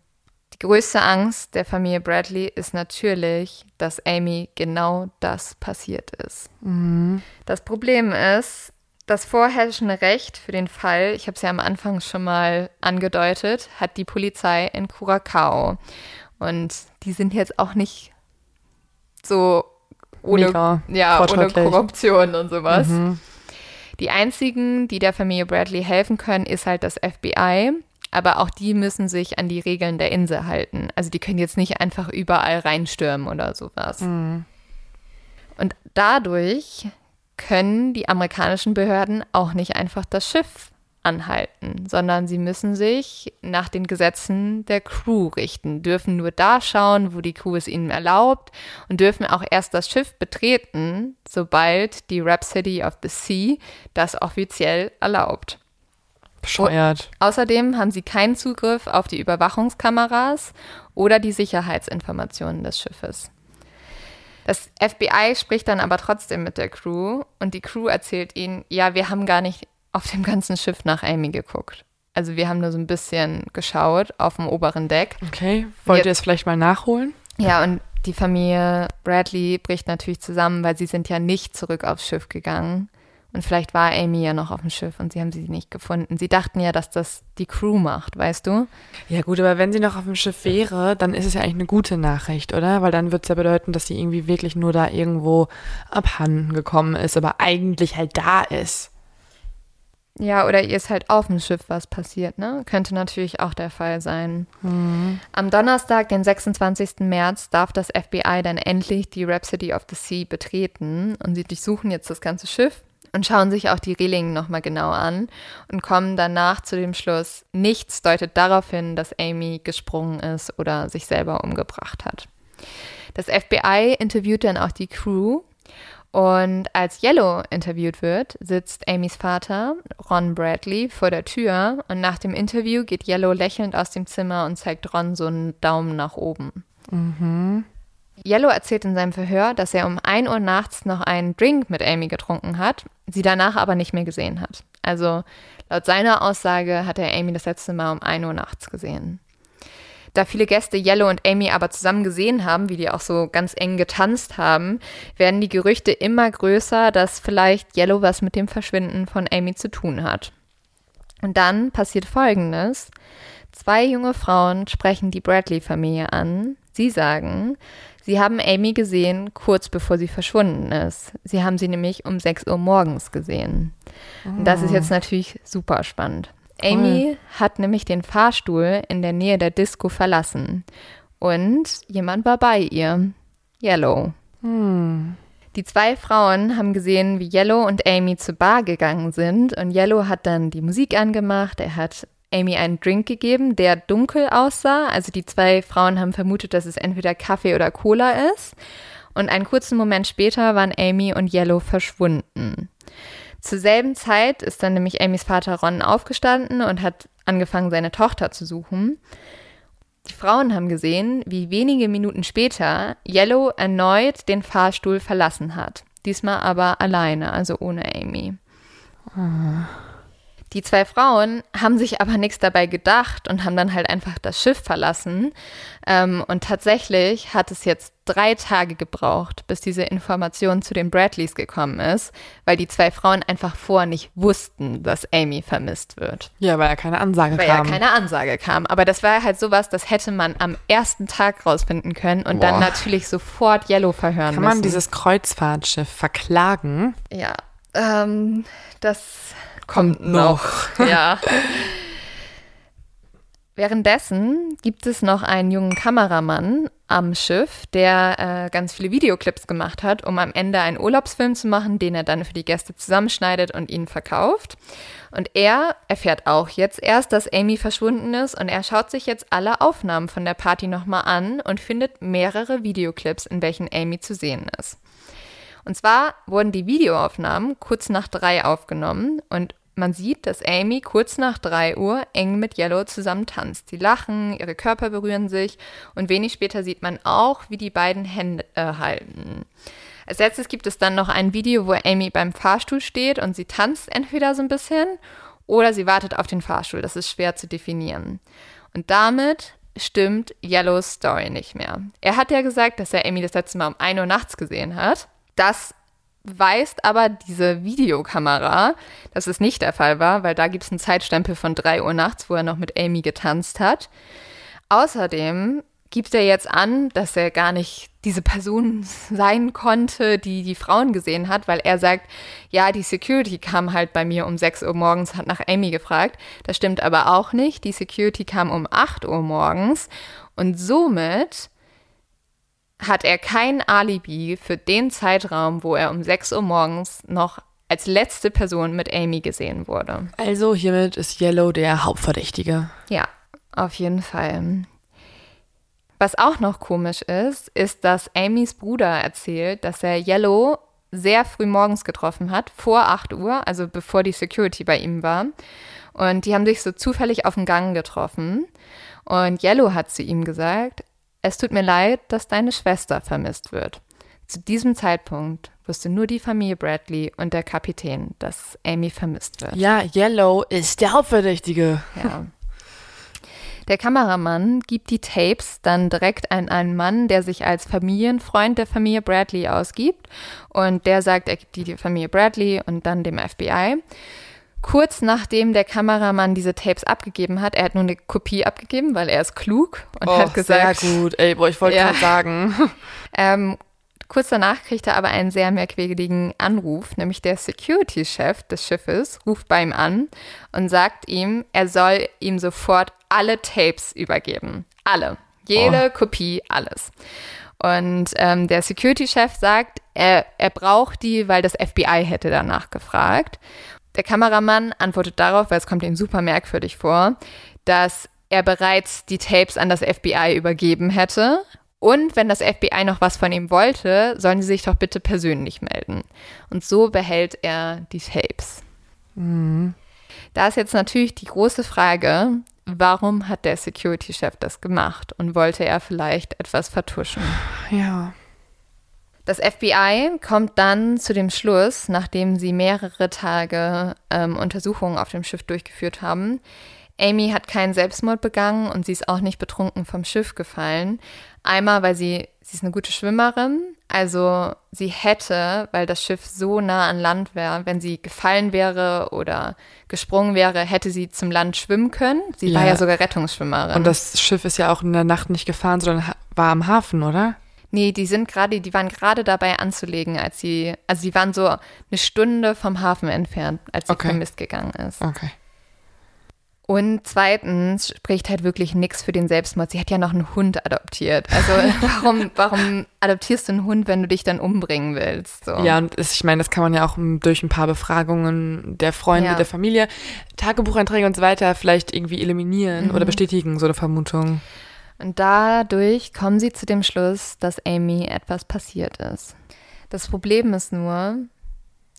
größte Angst der Familie Bradley ist natürlich, dass Amy genau das passiert ist. Mhm. Das Problem ist, das vorherrschende Recht für den Fall, ich habe es ja am Anfang schon mal angedeutet, hat die Polizei in Curacao. Und die sind jetzt auch nicht so ohne, ja, ohne Korruption und sowas. Mhm. Die einzigen, die der Familie Bradley helfen können, ist halt das FBI aber auch die müssen sich an die Regeln der Insel halten. Also die können jetzt nicht einfach überall reinstürmen oder sowas. Mhm. Und dadurch können die amerikanischen Behörden auch nicht einfach das Schiff anhalten, sondern sie müssen sich nach den Gesetzen der Crew richten, dürfen nur da schauen, wo die Crew es ihnen erlaubt und dürfen auch erst das Schiff betreten, sobald die Rhapsody of the Sea das offiziell erlaubt. Bescheuert. Und außerdem haben sie keinen Zugriff auf die Überwachungskameras oder die Sicherheitsinformationen des Schiffes. Das FBI spricht dann aber trotzdem mit der Crew und die Crew erzählt ihnen, ja, wir haben gar nicht auf dem ganzen Schiff nach Amy geguckt. Also wir haben nur so ein bisschen geschaut auf dem oberen Deck. Okay, wollt ihr es vielleicht mal nachholen? Ja, und die Familie Bradley bricht natürlich zusammen, weil sie sind ja nicht zurück aufs Schiff gegangen Und vielleicht war Amy ja noch auf dem Schiff und sie haben sie nicht gefunden. Sie dachten ja, dass das die Crew macht, weißt du? Ja gut, aber wenn sie noch auf dem Schiff wäre, dann ist es ja eigentlich eine gute Nachricht, oder? Weil dann wird es ja bedeuten, dass sie irgendwie wirklich nur da irgendwo abhanden gekommen ist, aber eigentlich halt da ist. Ja, oder ihr ist halt auf dem Schiff was passiert, ne? Könnte natürlich auch der Fall sein. Mhm. Am Donnerstag, den 26. März, darf das FBI dann endlich die Rhapsody of the Sea betreten und sie durchsuchen jetzt das ganze Schiff und schauen sich auch die Reling nochmal genau an und kommen danach zu dem Schluss, nichts deutet darauf hin, dass Amy gesprungen ist oder sich selber umgebracht hat. Das FBI interviewt dann auch die Crew und als Yellow interviewt wird, sitzt Amys Vater, Ron Bradley, vor der Tür und nach dem Interview geht Yellow lächelnd aus dem Zimmer und zeigt Ron so einen Daumen nach oben. Yellow erzählt in seinem Verhör, dass er um 1 Uhr nachts noch einen Drink mit Amy getrunken hat, sie danach aber nicht mehr gesehen hat. Also laut seiner Aussage hat er Amy das letzte Mal um 1 Uhr nachts gesehen. Da viele Gäste Yellow und Amy aber zusammen gesehen haben, wie die auch so ganz eng getanzt haben, werden die Gerüchte immer größer, dass vielleicht Yellow was mit dem Verschwinden von Amy zu tun hat. Und dann passiert Folgendes. Zwei junge Frauen sprechen die Bradley-Familie an. Sie sagen, sie haben Amy gesehen, kurz bevor sie verschwunden ist. Sie haben sie nämlich um 6 Uhr morgens gesehen. Und das ist jetzt natürlich super spannend. Amy hat nämlich den Fahrstuhl in der Nähe der Disco verlassen. Und jemand war bei ihr. Yellow. Die zwei Frauen haben gesehen, wie Yellow und Amy zur Bar gegangen sind. Und Yellow hat dann die Musik angemacht. Er hat Amy einen Drink gegeben, der dunkel aussah. Also die zwei Frauen haben vermutet, dass es entweder Kaffee oder Cola ist. Und einen kurzen Moment später waren Amy und Yellow verschwunden. Zur selben Zeit ist dann nämlich Amys Vater Ron aufgestanden und hat angefangen, seine Tochter zu suchen. Die Frauen haben gesehen, wie wenige Minuten später Yellow erneut den Fahrstuhl verlassen hat. Diesmal aber alleine, also ohne Amy. Die zwei Frauen haben sich aber nichts dabei gedacht und haben dann halt einfach das Schiff verlassen. Ähm, und tatsächlich hat es jetzt drei Tage gebraucht, bis diese Information zu den Bradleys gekommen ist, weil die zwei Frauen einfach vorher nicht wussten, dass Amy vermisst wird. Ja, weil ja keine Ansage Weil kam. ja keine Ansage kam. Aber das war halt sowas, das hätte man am ersten Tag rausfinden können und dann Boah. natürlich sofort Yellow verhören Kann müssen. man dieses Kreuzfahrtschiff verklagen? Ja, ähm, das kommt noch. ja. Währenddessen gibt es noch einen jungen Kameramann am Schiff, der äh, ganz viele Videoclips gemacht hat, um am Ende einen Urlaubsfilm zu machen, den er dann für die Gäste zusammenschneidet und ihnen verkauft. Und er erfährt auch jetzt erst, dass Amy verschwunden ist und er schaut sich jetzt alle Aufnahmen von der Party nochmal an und findet mehrere Videoclips, in welchen Amy zu sehen ist. Und zwar wurden die Videoaufnahmen kurz nach drei aufgenommen und man sieht, dass Amy kurz nach drei Uhr eng mit Yellow zusammen tanzt. Sie lachen, ihre Körper berühren sich und wenig später sieht man auch, wie die beiden Hände äh, halten. Als letztes gibt es dann noch ein Video, wo Amy beim Fahrstuhl steht und sie tanzt entweder so ein bisschen oder sie wartet auf den Fahrstuhl. Das ist schwer zu definieren. Und damit stimmt Yellows Story nicht mehr. Er hat ja gesagt, dass er Amy das letzte Mal um 1 Uhr nachts gesehen hat. Das weist aber diese Videokamera, dass es nicht der Fall war, weil da gibt es einen Zeitstempel von 3 Uhr nachts, wo er noch mit Amy getanzt hat. Außerdem gibt er jetzt an, dass er gar nicht diese Person sein konnte, die die Frauen gesehen hat, weil er sagt, ja, die Security kam halt bei mir um 6 Uhr morgens, hat nach Amy gefragt. Das stimmt aber auch nicht. Die Security kam um 8 Uhr morgens und somit hat er kein Alibi für den Zeitraum, wo er um 6 Uhr morgens noch als letzte Person mit Amy gesehen wurde. Also hiermit ist Yellow der Hauptverdächtige. Ja, auf jeden Fall. Was auch noch komisch ist, ist, dass Amys Bruder erzählt, dass er Yellow sehr früh morgens getroffen hat, vor 8 Uhr, also bevor die Security bei ihm war. Und die haben sich so zufällig auf dem Gang getroffen. Und Yellow hat zu ihm gesagt, es tut mir leid, dass deine Schwester vermisst wird. Zu diesem Zeitpunkt wusste nur die Familie Bradley und der Kapitän, dass Amy vermisst wird. Ja, Yellow ist der Hauptverdächtige. Ja. Der Kameramann gibt die Tapes dann direkt an einen Mann, der sich als Familienfreund der Familie Bradley ausgibt. Und der sagt, er gibt die der Familie Bradley und dann dem FBI. Kurz nachdem der Kameramann diese Tapes abgegeben hat, er hat nur eine Kopie abgegeben, weil er ist klug und oh, hat gesagt, sehr gut. Ey, boah, ich wollte Ja. gerade sagen. ähm, kurz danach kriegt er aber einen sehr merkwürdigen Anruf, nämlich der Security-Chef des Schiffes ruft bei ihm an und sagt ihm, er soll ihm sofort alle Tapes übergeben. Alle. Jede Kopie, alles. Und ähm, der Security-Chef sagt, er, er braucht die, weil das FBI hätte danach gefragt. Der Kameramann antwortet darauf, weil es kommt ihm super merkwürdig vor, dass er bereits die Tapes an das FBI übergeben hätte. Und wenn das FBI noch was von ihm wollte, sollen sie sich doch bitte persönlich melden. Und so behält er die Tapes. Da ist jetzt natürlich die große Frage, warum hat der Security-Chef das gemacht? Und wollte er vielleicht etwas vertuschen? Ja. Das FBI kommt dann zu dem Schluss, nachdem sie mehrere Tage ähm, Untersuchungen auf dem Schiff durchgeführt haben. Amy hat keinen Selbstmord begangen und sie ist auch nicht betrunken vom Schiff gefallen. Einmal, weil sie, sie ist eine gute Schwimmerin, also sie hätte, weil das Schiff so nah an Land wäre, wenn sie gefallen wäre oder gesprungen wäre, hätte sie zum Land schwimmen können. Sie war Ja. ja sogar Rettungsschwimmerin. Und das Schiff ist ja auch in der Nacht nicht gefahren, sondern war am Hafen, oder? Nee, die sind gerade, die waren gerade dabei anzulegen, als sie, also sie waren so eine Stunde vom Hafen entfernt, als sie Okay. vermisst gegangen ist. Okay. Und zweitens spricht halt wirklich nichts für den Selbstmord. Sie hat ja noch einen Hund adoptiert. Also warum, warum adoptierst du einen Hund, wenn du dich dann umbringen willst? So. Ja, und ich meine, das kann man ja auch durch ein paar Befragungen der Freunde, Ja. der Familie, Tagebucheinträge und so weiter vielleicht irgendwie eliminieren Mhm. oder bestätigen, so eine Vermutung. Und dadurch kommen sie zu dem Schluss, dass Amy etwas passiert ist. Das Problem ist nur,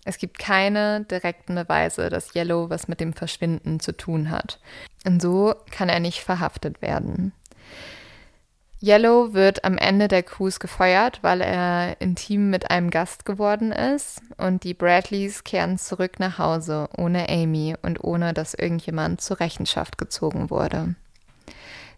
es gibt keine direkten Beweise, dass Yellow was mit dem Verschwinden zu tun hat. Und so kann er nicht verhaftet werden. Yellow wird am Ende der Cruise gefeuert, weil er intim mit einem Gast geworden ist. Und die Bradleys kehren zurück nach Hause ohne Amy und ohne dass irgendjemand zur Rechenschaft gezogen wurde.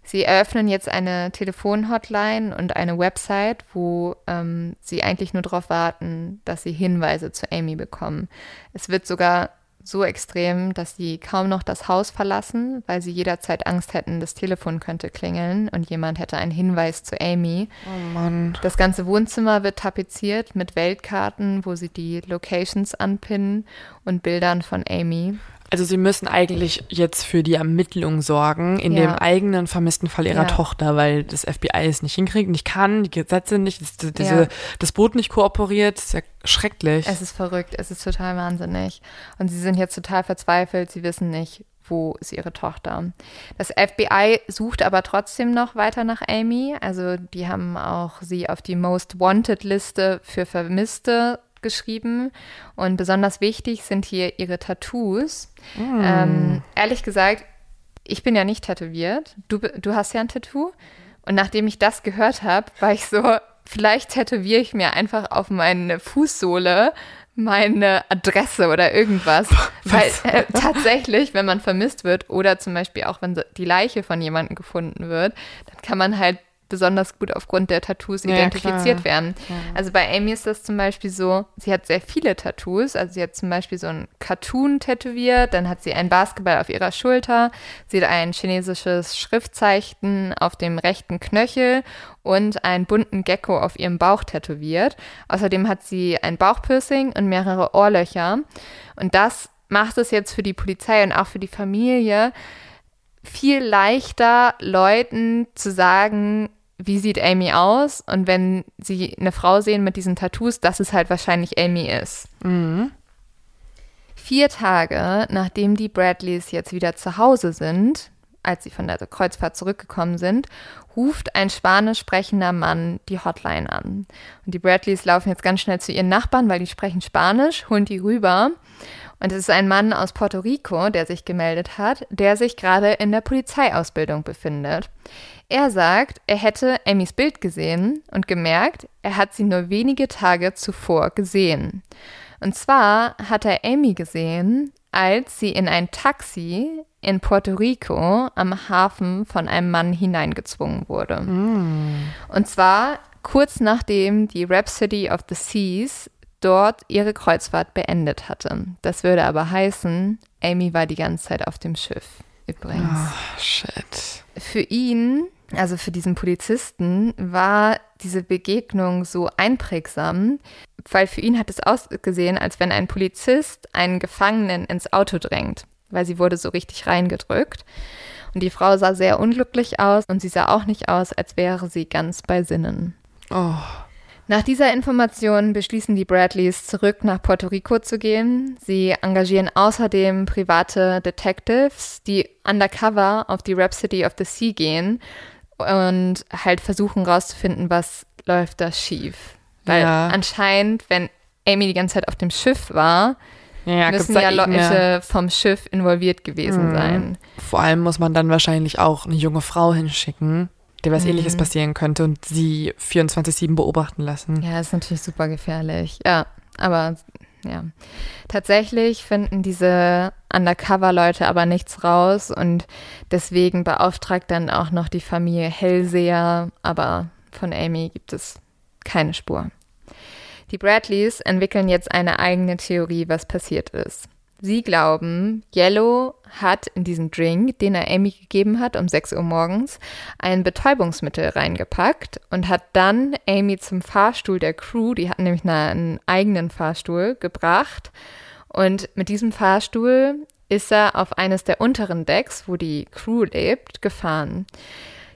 Sie eröffnen jetzt eine Telefonhotline und eine Website, wo ähm, sie eigentlich nur darauf warten, dass sie Hinweise zu Amy bekommen. Es wird sogar so extrem, dass sie kaum noch das Haus verlassen, weil sie jederzeit Angst hätten, das Telefon könnte klingeln und jemand hätte einen Hinweis zu Amy. Oh Mann. Das ganze Wohnzimmer wird tapeziert mit Weltkarten, wo sie die Locations anpinnen und Bildern von Amy. Also sie müssen eigentlich jetzt für die Ermittlung sorgen in Ja. dem eigenen vermissten Fall ihrer Ja. Tochter, weil das FBI es nicht hinkriegt, nicht kann, die Gesetze nicht, das, diese, Ja. das Boot nicht kooperiert, das ist ja schrecklich. Es ist verrückt, es ist total wahnsinnig. Und sie sind jetzt total verzweifelt, sie wissen nicht, wo ist ihre Tochter. Das FBI sucht aber trotzdem noch weiter nach Amy. Also die haben auch sie auf die Most Wanted Liste für Vermisste geschrieben. Und besonders wichtig sind hier ihre Tattoos. Ähm, ehrlich gesagt, ich bin ja nicht tätowiert. Du, du hast ja ein Tattoo. Und nachdem ich das gehört habe, war ich so, vielleicht tätowiere ich mir einfach auf meine Fußsohle meine Adresse oder irgendwas. Weil äh, tatsächlich, wenn man vermisst wird oder zum Beispiel auch wenn die Leiche von jemandem gefunden wird, dann kann man halt besonders gut aufgrund der Tattoos Ja, identifiziert klar. werden. Also bei Amy ist das zum Beispiel so, sie hat sehr viele Tattoos. Also sie hat zum Beispiel so ein Cartoon tätowiert, dann hat sie einen Basketball auf ihrer Schulter, sie hat ein chinesisches Schriftzeichen auf dem rechten Knöchel und einen bunten Gecko auf ihrem Bauch tätowiert. Außerdem hat sie ein Bauchpiercing und mehrere Ohrlöcher. Und das macht es jetzt für die Polizei und auch für die Familie viel leichter, Leuten zu sagen, wie sieht Amy aus? Und wenn sie eine Frau sehen mit diesen Tattoos, dass es halt wahrscheinlich Amy ist. Vier Tage nachdem die Bradleys jetzt wieder zu Hause sind, als sie von der Kreuzfahrt zurückgekommen sind, ruft ein spanisch sprechender Mann die Hotline an. Und die Bradleys laufen jetzt ganz schnell zu ihren Nachbarn, weil die sprechen Spanisch, holen die rüber. Und es ist ein Mann aus Puerto Rico, der sich gemeldet hat, der sich gerade in der Polizeiausbildung befindet. Er sagt, er hätte Amys Bild gesehen und gemerkt, er hat sie nur wenige Tage zuvor gesehen. Und zwar hat er Amy gesehen, als sie in ein Taxi in Puerto Rico am Hafen von einem Mann hineingezwungen wurde. Mm. Und zwar kurz nachdem die Rhapsody of the Seas dort ihre Kreuzfahrt beendet hatte. Das würde aber heißen, Amy war die ganze Zeit auf dem Schiff. Übrigens. Oh, shit. Für ihn, also für diesen Polizisten, war diese Begegnung so einprägsam, weil für ihn hat es ausgesehen, als wenn ein Polizist einen Gefangenen ins Auto drängt, weil sie wurde so richtig reingedrückt. Und die Frau sah sehr unglücklich aus und sie sah auch nicht aus, als wäre sie ganz bei Sinnen. Oh. Nach dieser Information beschließen die Bradleys, zurück nach Puerto Rico zu gehen. Sie engagieren außerdem private Detectives, die undercover auf die Rhapsody of the Sea gehen und halt versuchen rauszufinden, was läuft da schief. Weil Ja. anscheinend, wenn Amy die ganze Zeit auf dem Schiff war, Ja, müssen ja Leute vom Schiff involviert gewesen Mhm. sein. Vor allem muss man dann wahrscheinlich auch eine junge Frau hinschicken, der was Mhm. ähnliches passieren könnte und sie 24-7 beobachten lassen. Ja, ist natürlich super gefährlich. Ja, aber ja. Tatsächlich finden diese Undercover-Leute aber nichts raus und deswegen beauftragt dann auch noch die Familie Hellseher, aber von Amy gibt es keine Spur. Die Bradleys entwickeln jetzt eine eigene Theorie, was passiert ist. Sie glauben, Yellow hat in diesen Drink, den er Amy gegeben hat um 6 Uhr morgens, ein Betäubungsmittel reingepackt und hat dann Amy zum Fahrstuhl der Crew, die hatten nämlich eine- einen eigenen Fahrstuhl, gebracht. Und mit diesem Fahrstuhl ist er auf eines der unteren Decks, wo die Crew lebt, gefahren.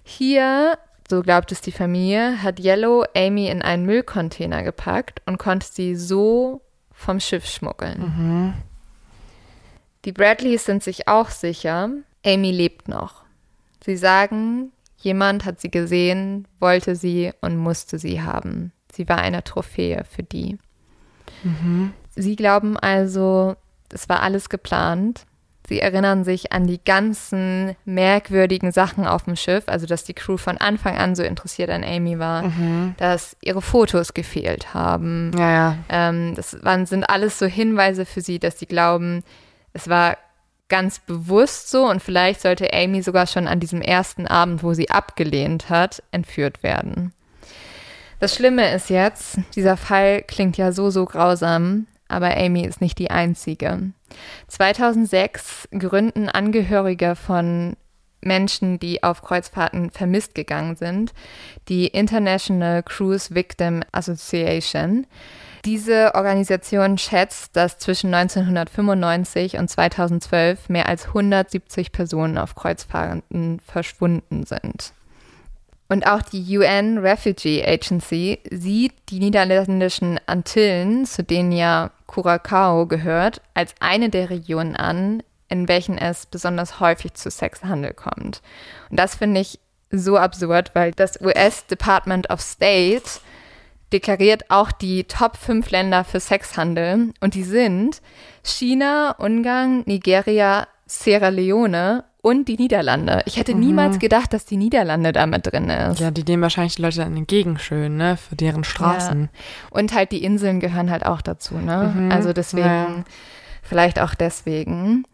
Hier, so glaubt es die Familie, hat Yellow Amy in einen Müllcontainer gepackt und konnte sie so vom Schiff schmuggeln. Die Bradleys sind sich auch sicher, Amy lebt noch. Sie sagen, jemand hat sie gesehen, wollte sie und musste sie haben. Sie war eine Trophäe für die. Sie glauben also, es war alles geplant. Sie erinnern sich an die ganzen merkwürdigen Sachen auf dem Schiff, also dass die Crew von Anfang an so interessiert an Amy war, dass ihre Fotos gefehlt haben, Ja, ja. ähm, das waren, sind alles so Hinweise für sie, dass sie glauben, es war ganz bewusst so und vielleicht sollte Amy sogar schon an diesem ersten Abend, wo sie abgelehnt hat, entführt werden. Das Schlimme ist jetzt, dieser Fall klingt ja so, so grausam, aber Amy ist nicht die einzige. 2006 gründen Angehörige von Menschen, die auf Kreuzfahrten vermisst gegangen sind, die International Cruise Victim Association. Diese Organisation schätzt, dass zwischen 1995 und 2012 mehr als 170 Personen auf Kreuzfahrten verschwunden sind. Und auch die UN Refugee Agency sieht die niederländischen Antillen, zu denen ja Curacao gehört, als eine der Regionen an, in welchen es besonders häufig zu Sexhandel kommt. Und das finde ich so absurd, weil das US Department of State deklariert auch die Top 5 Länder für Sexhandel und die sind China, Ungarn, Nigeria, Sierra Leone und die Niederlande. Ich hätte niemals gedacht, dass die Niederlande damit drin ist. Ja, die nehmen wahrscheinlich die Leute dann entgegen schön, ne? Für deren Straßen. Und halt die Inseln gehören halt auch dazu, ne? Also deswegen, ja. vielleicht auch deswegen.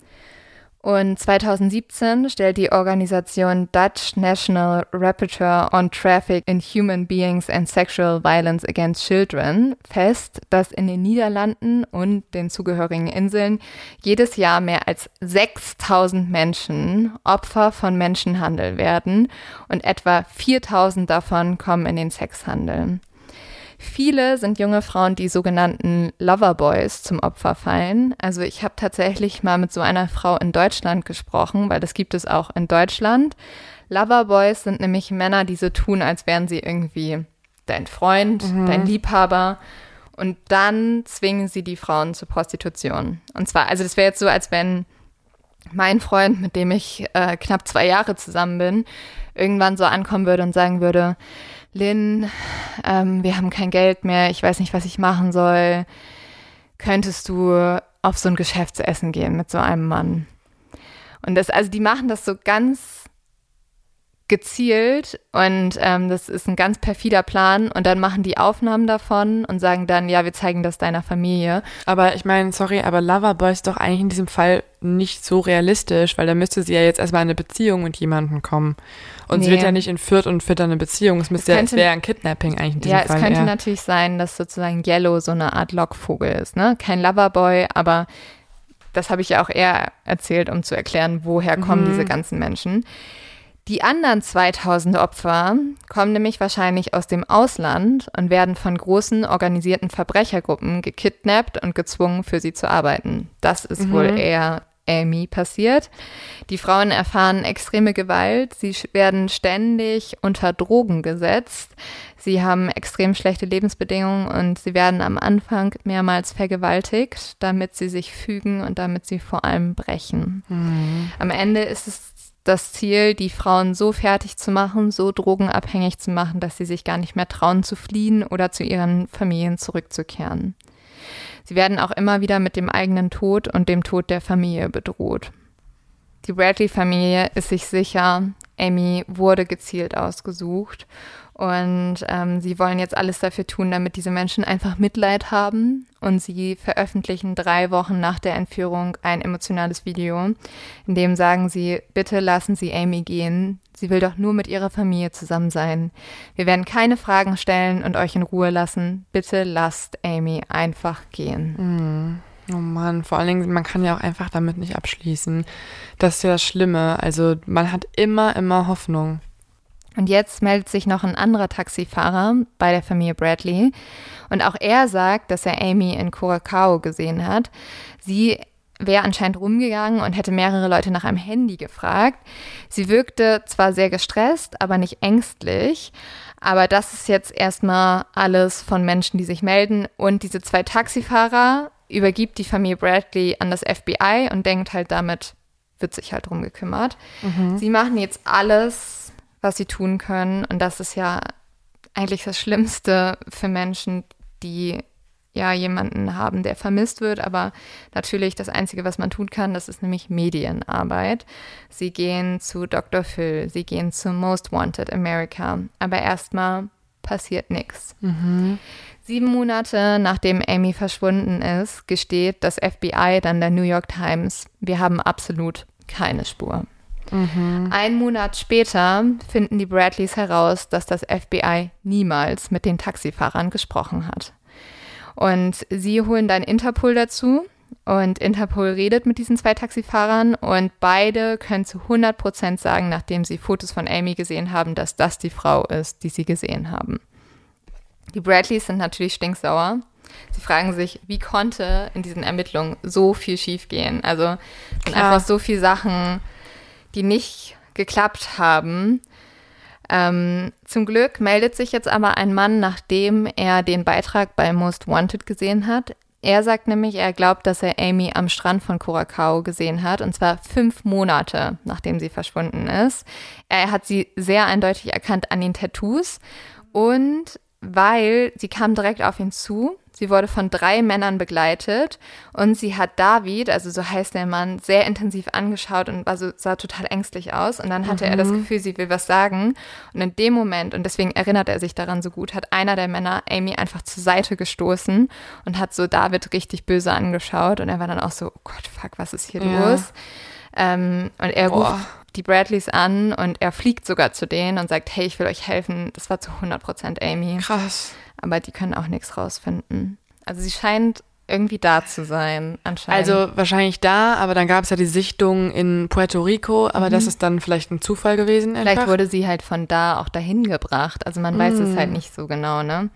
Und 2017 stellt die Organisation Dutch National Rapporteur on Traffic in Human Beings and Sexual Violence Against Children fest, dass in den Niederlanden und den zugehörigen Inseln jedes Jahr mehr als 6000 Menschen Opfer von Menschenhandel werden und etwa 4000 davon kommen in den Sexhandel. Viele sind junge Frauen, die sogenannten Loverboys zum Opfer fallen. Also ich habe tatsächlich mal mit so einer Frau in Deutschland gesprochen, weil das gibt es auch in Deutschland. Loverboys sind nämlich Männer, die so tun, als wären sie irgendwie dein Freund, dein Liebhaber. Und dann zwingen sie die Frauen zur Prostitution. Und zwar, also das wäre jetzt so, als wenn mein Freund, mit dem ich äh, knapp zwei Jahre zusammen bin, irgendwann so ankommen würde und sagen würde, Lynn, ähm, wir haben kein Geld mehr, ich weiß nicht, was ich machen soll. Könntest du auf so ein Geschäftsessen gehen mit so einem Mann? Und das, also die machen das so ganz gezielt und ähm, das ist ein ganz perfider Plan und dann machen die Aufnahmen davon und sagen dann, ja, wir zeigen das deiner Familie. Aber ich meine, sorry, aber Loverboy ist doch eigentlich in diesem Fall nicht so realistisch, weil da müsste sie ja jetzt erstmal in eine Beziehung mit jemandem kommen. Und nee. sie wird ja nicht entführt und führt dann eine Beziehung. Es müsste es ja, wäre ein Kidnapping eigentlich in diesem ja, Fall. Ja, es könnte eher. natürlich sein, dass sozusagen Yellow so eine Art Lockvogel ist, ne? Kein Loverboy, aber das habe ich ja auch eher erzählt, um zu erklären, woher kommen mhm. diese ganzen Menschen. Die anderen 2000 Opfer kommen nämlich wahrscheinlich aus dem Ausland und werden von großen organisierten Verbrechergruppen gekidnappt und gezwungen, für sie zu arbeiten. Das ist mhm. wohl eher Amy passiert. Die Frauen erfahren extreme Gewalt, sie werden ständig unter Drogen gesetzt, sie haben extrem schlechte Lebensbedingungen und sie werden am Anfang mehrmals vergewaltigt, damit sie sich fügen und damit sie vor allem brechen. Mhm. Am Ende ist es das Ziel, die Frauen so fertig zu machen, so drogenabhängig zu machen, dass sie sich gar nicht mehr trauen zu fliehen oder zu ihren Familien zurückzukehren. Sie werden auch immer wieder mit dem eigenen Tod und dem Tod der Familie bedroht. Die Bradley-Familie ist sich sicher, Amy wurde gezielt ausgesucht und ähm, sie wollen jetzt alles dafür tun, damit diese Menschen einfach Mitleid haben. Und sie veröffentlichen drei Wochen nach der Entführung ein emotionales Video, in dem sagen sie, bitte lassen Sie Amy gehen. Sie will doch nur mit ihrer Familie zusammen sein. Wir werden keine Fragen stellen und euch in Ruhe lassen. Bitte lasst Amy einfach gehen. Mhm. Oh Mann, vor allen Dingen, man kann ja auch einfach damit nicht abschließen. Das ist ja das Schlimme. Also man hat immer, immer Hoffnung. Und jetzt meldet sich noch ein anderer Taxifahrer bei der Familie Bradley. Und auch er sagt, dass er Amy in Curacao gesehen hat. Sie wäre anscheinend rumgegangen und hätte mehrere Leute nach einem Handy gefragt. Sie wirkte zwar sehr gestresst, aber nicht ängstlich. Aber das ist jetzt erstmal alles von Menschen, die sich melden. Und diese zwei Taxifahrer übergibt die Familie Bradley an das FBI und denkt halt, damit wird sich halt drum gekümmert. Mhm. Sie machen jetzt alles was sie tun können. Und das ist ja eigentlich das Schlimmste für Menschen, die ja jemanden haben, der vermisst wird. Aber natürlich das Einzige, was man tun kann, das ist nämlich Medienarbeit. Sie gehen zu Dr. Phil, sie gehen zu Most Wanted America. Aber erstmal passiert nichts. Mhm. Sieben Monate nachdem Amy verschwunden ist, gesteht das FBI dann der New York Times, wir haben absolut keine Spur. Mhm. Ein Monat später finden die Bradleys heraus, dass das FBI niemals mit den Taxifahrern gesprochen hat. Und sie holen dann Interpol dazu und Interpol redet mit diesen zwei Taxifahrern und beide können zu 100 Prozent sagen, nachdem sie Fotos von Amy gesehen haben, dass das die Frau ist, die sie gesehen haben. Die Bradleys sind natürlich stinksauer. Sie fragen sich, wie konnte in diesen Ermittlungen so viel schiefgehen? Also sind einfach so viele Sachen die nicht geklappt haben. Ähm, zum Glück meldet sich jetzt aber ein Mann, nachdem er den Beitrag bei Most Wanted gesehen hat. Er sagt nämlich, er glaubt, dass er Amy am Strand von Curacao gesehen hat, und zwar fünf Monate, nachdem sie verschwunden ist. Er hat sie sehr eindeutig erkannt an den Tattoos und weil sie kam direkt auf ihn zu Sie wurde von drei Männern begleitet und sie hat David, also so heißt der Mann, sehr intensiv angeschaut und war so, sah total ängstlich aus. Und dann hatte mhm. er das mhm. Gefühl, sie will was sagen. Und in dem Moment, und deswegen erinnert er sich daran so gut, hat einer der Männer Amy einfach zur Seite gestoßen und hat so David richtig böse angeschaut. Und er war dann auch so, oh Gott, fuck, was ist hier ja. los? Ähm, und er Boah. ruft die Bradleys an und er fliegt sogar zu denen und sagt, hey, ich will euch helfen. Das war zu 100 Prozent Amy. Krass aber die können auch nichts rausfinden. Also sie scheint irgendwie da zu sein, anscheinend. Also wahrscheinlich da, aber dann gab es ja die Sichtung in Puerto Rico, aber mhm. das ist dann vielleicht ein Zufall gewesen. Einfach. Vielleicht wurde sie halt von da auch dahin gebracht. Also man mhm. weiß es halt mm. nicht so genau, ne?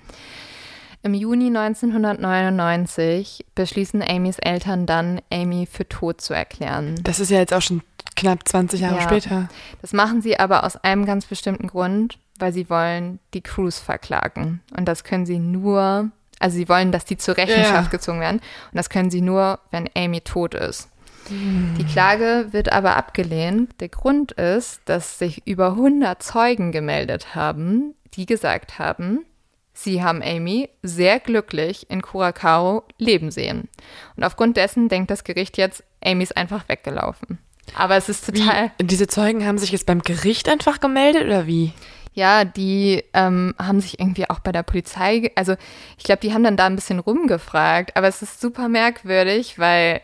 Im Juni 1999 beschließen Amys Eltern dann, Amy für tot zu erklären. Das ist ja jetzt auch schon knapp 20 Jahre ja. später. Das machen sie aber aus einem ganz bestimmten Grund weil sie wollen die Crews verklagen. Und das können sie nur, also sie wollen, dass die zur Rechenschaft ja. gezogen werden. Und das können sie nur, wenn Amy tot ist. Hm. Die Klage wird aber abgelehnt. Der Grund ist, dass sich über 100 Zeugen gemeldet haben, die gesagt haben, sie haben Amy sehr glücklich in Curacao leben sehen. Und aufgrund dessen denkt das Gericht jetzt, Amy ist einfach weggelaufen. Aber es ist total. Wie? Diese Zeugen haben sich jetzt beim Gericht einfach gemeldet oder wie? Ja, die ähm, haben sich irgendwie auch bei der Polizei, also ich glaube, die haben dann da ein bisschen rumgefragt, aber es ist super merkwürdig, weil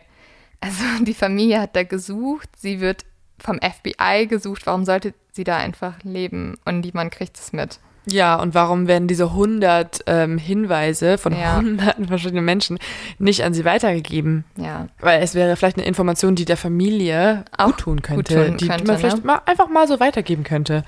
also die Familie hat da gesucht, sie wird vom FBI gesucht, warum sollte sie da einfach leben und niemand kriegt es mit. Ja, und warum werden diese 100 ähm, Hinweise von Ja. hunderten verschiedenen Menschen nicht an sie weitergegeben? Ja, Weil es wäre vielleicht eine Information, die der Familie Auch gut tun könnte, gut tun die, könnte, die man vielleicht ne? mal, einfach mal so weitergeben könnte.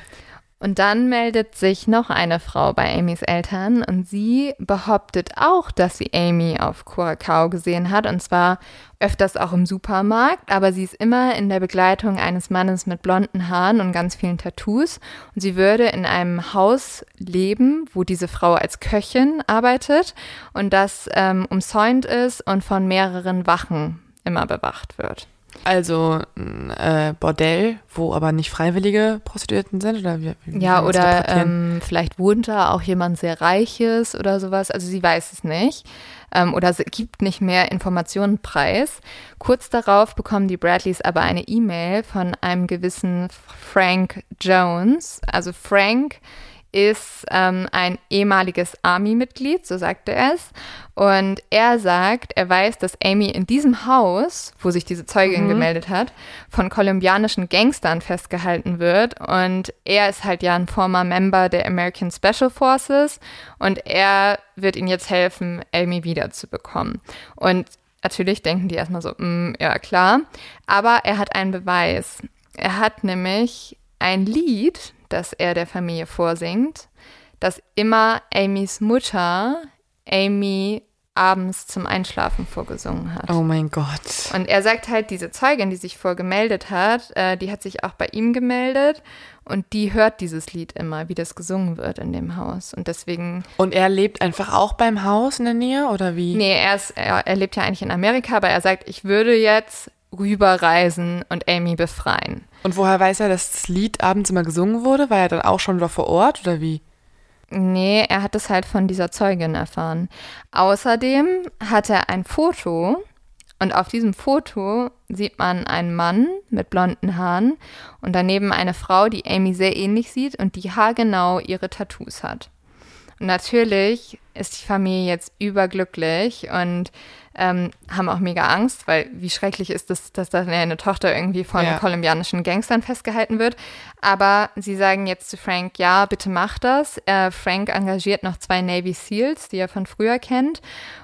Und dann meldet sich noch eine Frau bei Amys Eltern und sie behauptet auch, dass sie Amy auf Curacao gesehen hat und zwar öfters auch im Supermarkt, aber sie ist immer in der Begleitung eines Mannes mit blonden Haaren und ganz vielen Tattoos und sie würde in einem Haus leben, wo diese Frau als Köchin arbeitet und das ähm, umzäunt ist und von mehreren Wachen immer bewacht wird. Also ein äh, Bordell, wo aber nicht freiwillige Prostituierten sind? Oder wie, wie Ja, oder ähm, vielleicht wohnt da auch jemand sehr Reiches oder sowas. Also sie weiß es nicht. Ähm, oder sie gibt nicht mehr Informationen preis. Kurz darauf bekommen die Bradleys aber eine E-Mail von einem gewissen Frank Jones. Also Frank ist ähm, ein ehemaliges Army-Mitglied, so sagte er es. Und er sagt, er weiß, dass Amy in diesem Haus, wo sich diese Zeugin gemeldet hat, von kolumbianischen Gangstern festgehalten wird. Und er ist halt ja ein former Member der American Special Forces und er wird ihnen jetzt helfen, Amy wiederzubekommen. Und natürlich denken die erstmal so, "Mm, ja klar. Aber er hat einen Beweis. Er hat nämlich ein Lied, das er der Familie vorsingt, das immer Amys Mutter Amy abends zum Einschlafen vorgesungen hat. Oh mein Gott. Und er sagt halt, diese Zeugin, die sich vorgemeldet hat, äh, die hat sich auch bei ihm gemeldet und die hört dieses Lied immer, wie das gesungen wird in dem Haus. Und deswegen, Und er lebt einfach auch beim Haus in der Nähe oder wie? nee, er, ist, er, er lebt ja eigentlich in Amerika, aber er sagt, ich würde jetzt rüberreisen und Amy befreien. Und woher weiß er, dass das Lied abends immer gesungen wurde? War er dann auch schon wieder vor Ort oder wie? Nee, er hat es halt von dieser Zeugin erfahren. Außerdem hat er ein Foto und auf diesem Foto sieht man einen Mann mit blonden Haaren und daneben eine Frau, die Amy sehr ähnlich sieht und die haargenau ihre Tattoos hat. Und natürlich ist die Familie jetzt überglücklich und ähm, haben auch mega Angst, weil wie schrecklich ist es, dass da eine Tochter irgendwie von Ja. kolumbianischen Gangstern festgehalten wird. Aber sie sagen jetzt zu Frank, ja, bitte mach das. Äh, Frank engagiert noch zwei Navy SEALs, die er von früher kennt.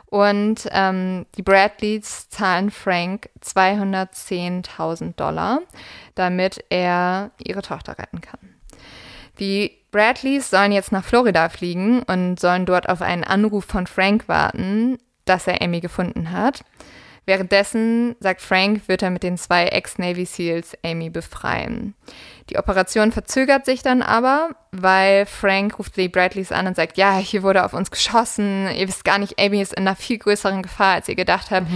Und ähm, die Bradleys zahlen Frank 210.000 Dollar, damit er ihre Tochter retten kann. Die Bradleys sollen jetzt nach Florida fliegen und sollen dort auf einen Anruf von Frank warten, dass er Amy gefunden hat. Währenddessen, sagt Frank, wird er mit den zwei Ex-Navy SEALs Amy befreien. Die Operation verzögert sich dann aber, weil Frank ruft die Bradleys an und sagt, ja, hier wurde auf uns geschossen, ihr wisst gar nicht, Amy ist in einer viel größeren Gefahr, als ihr gedacht habt.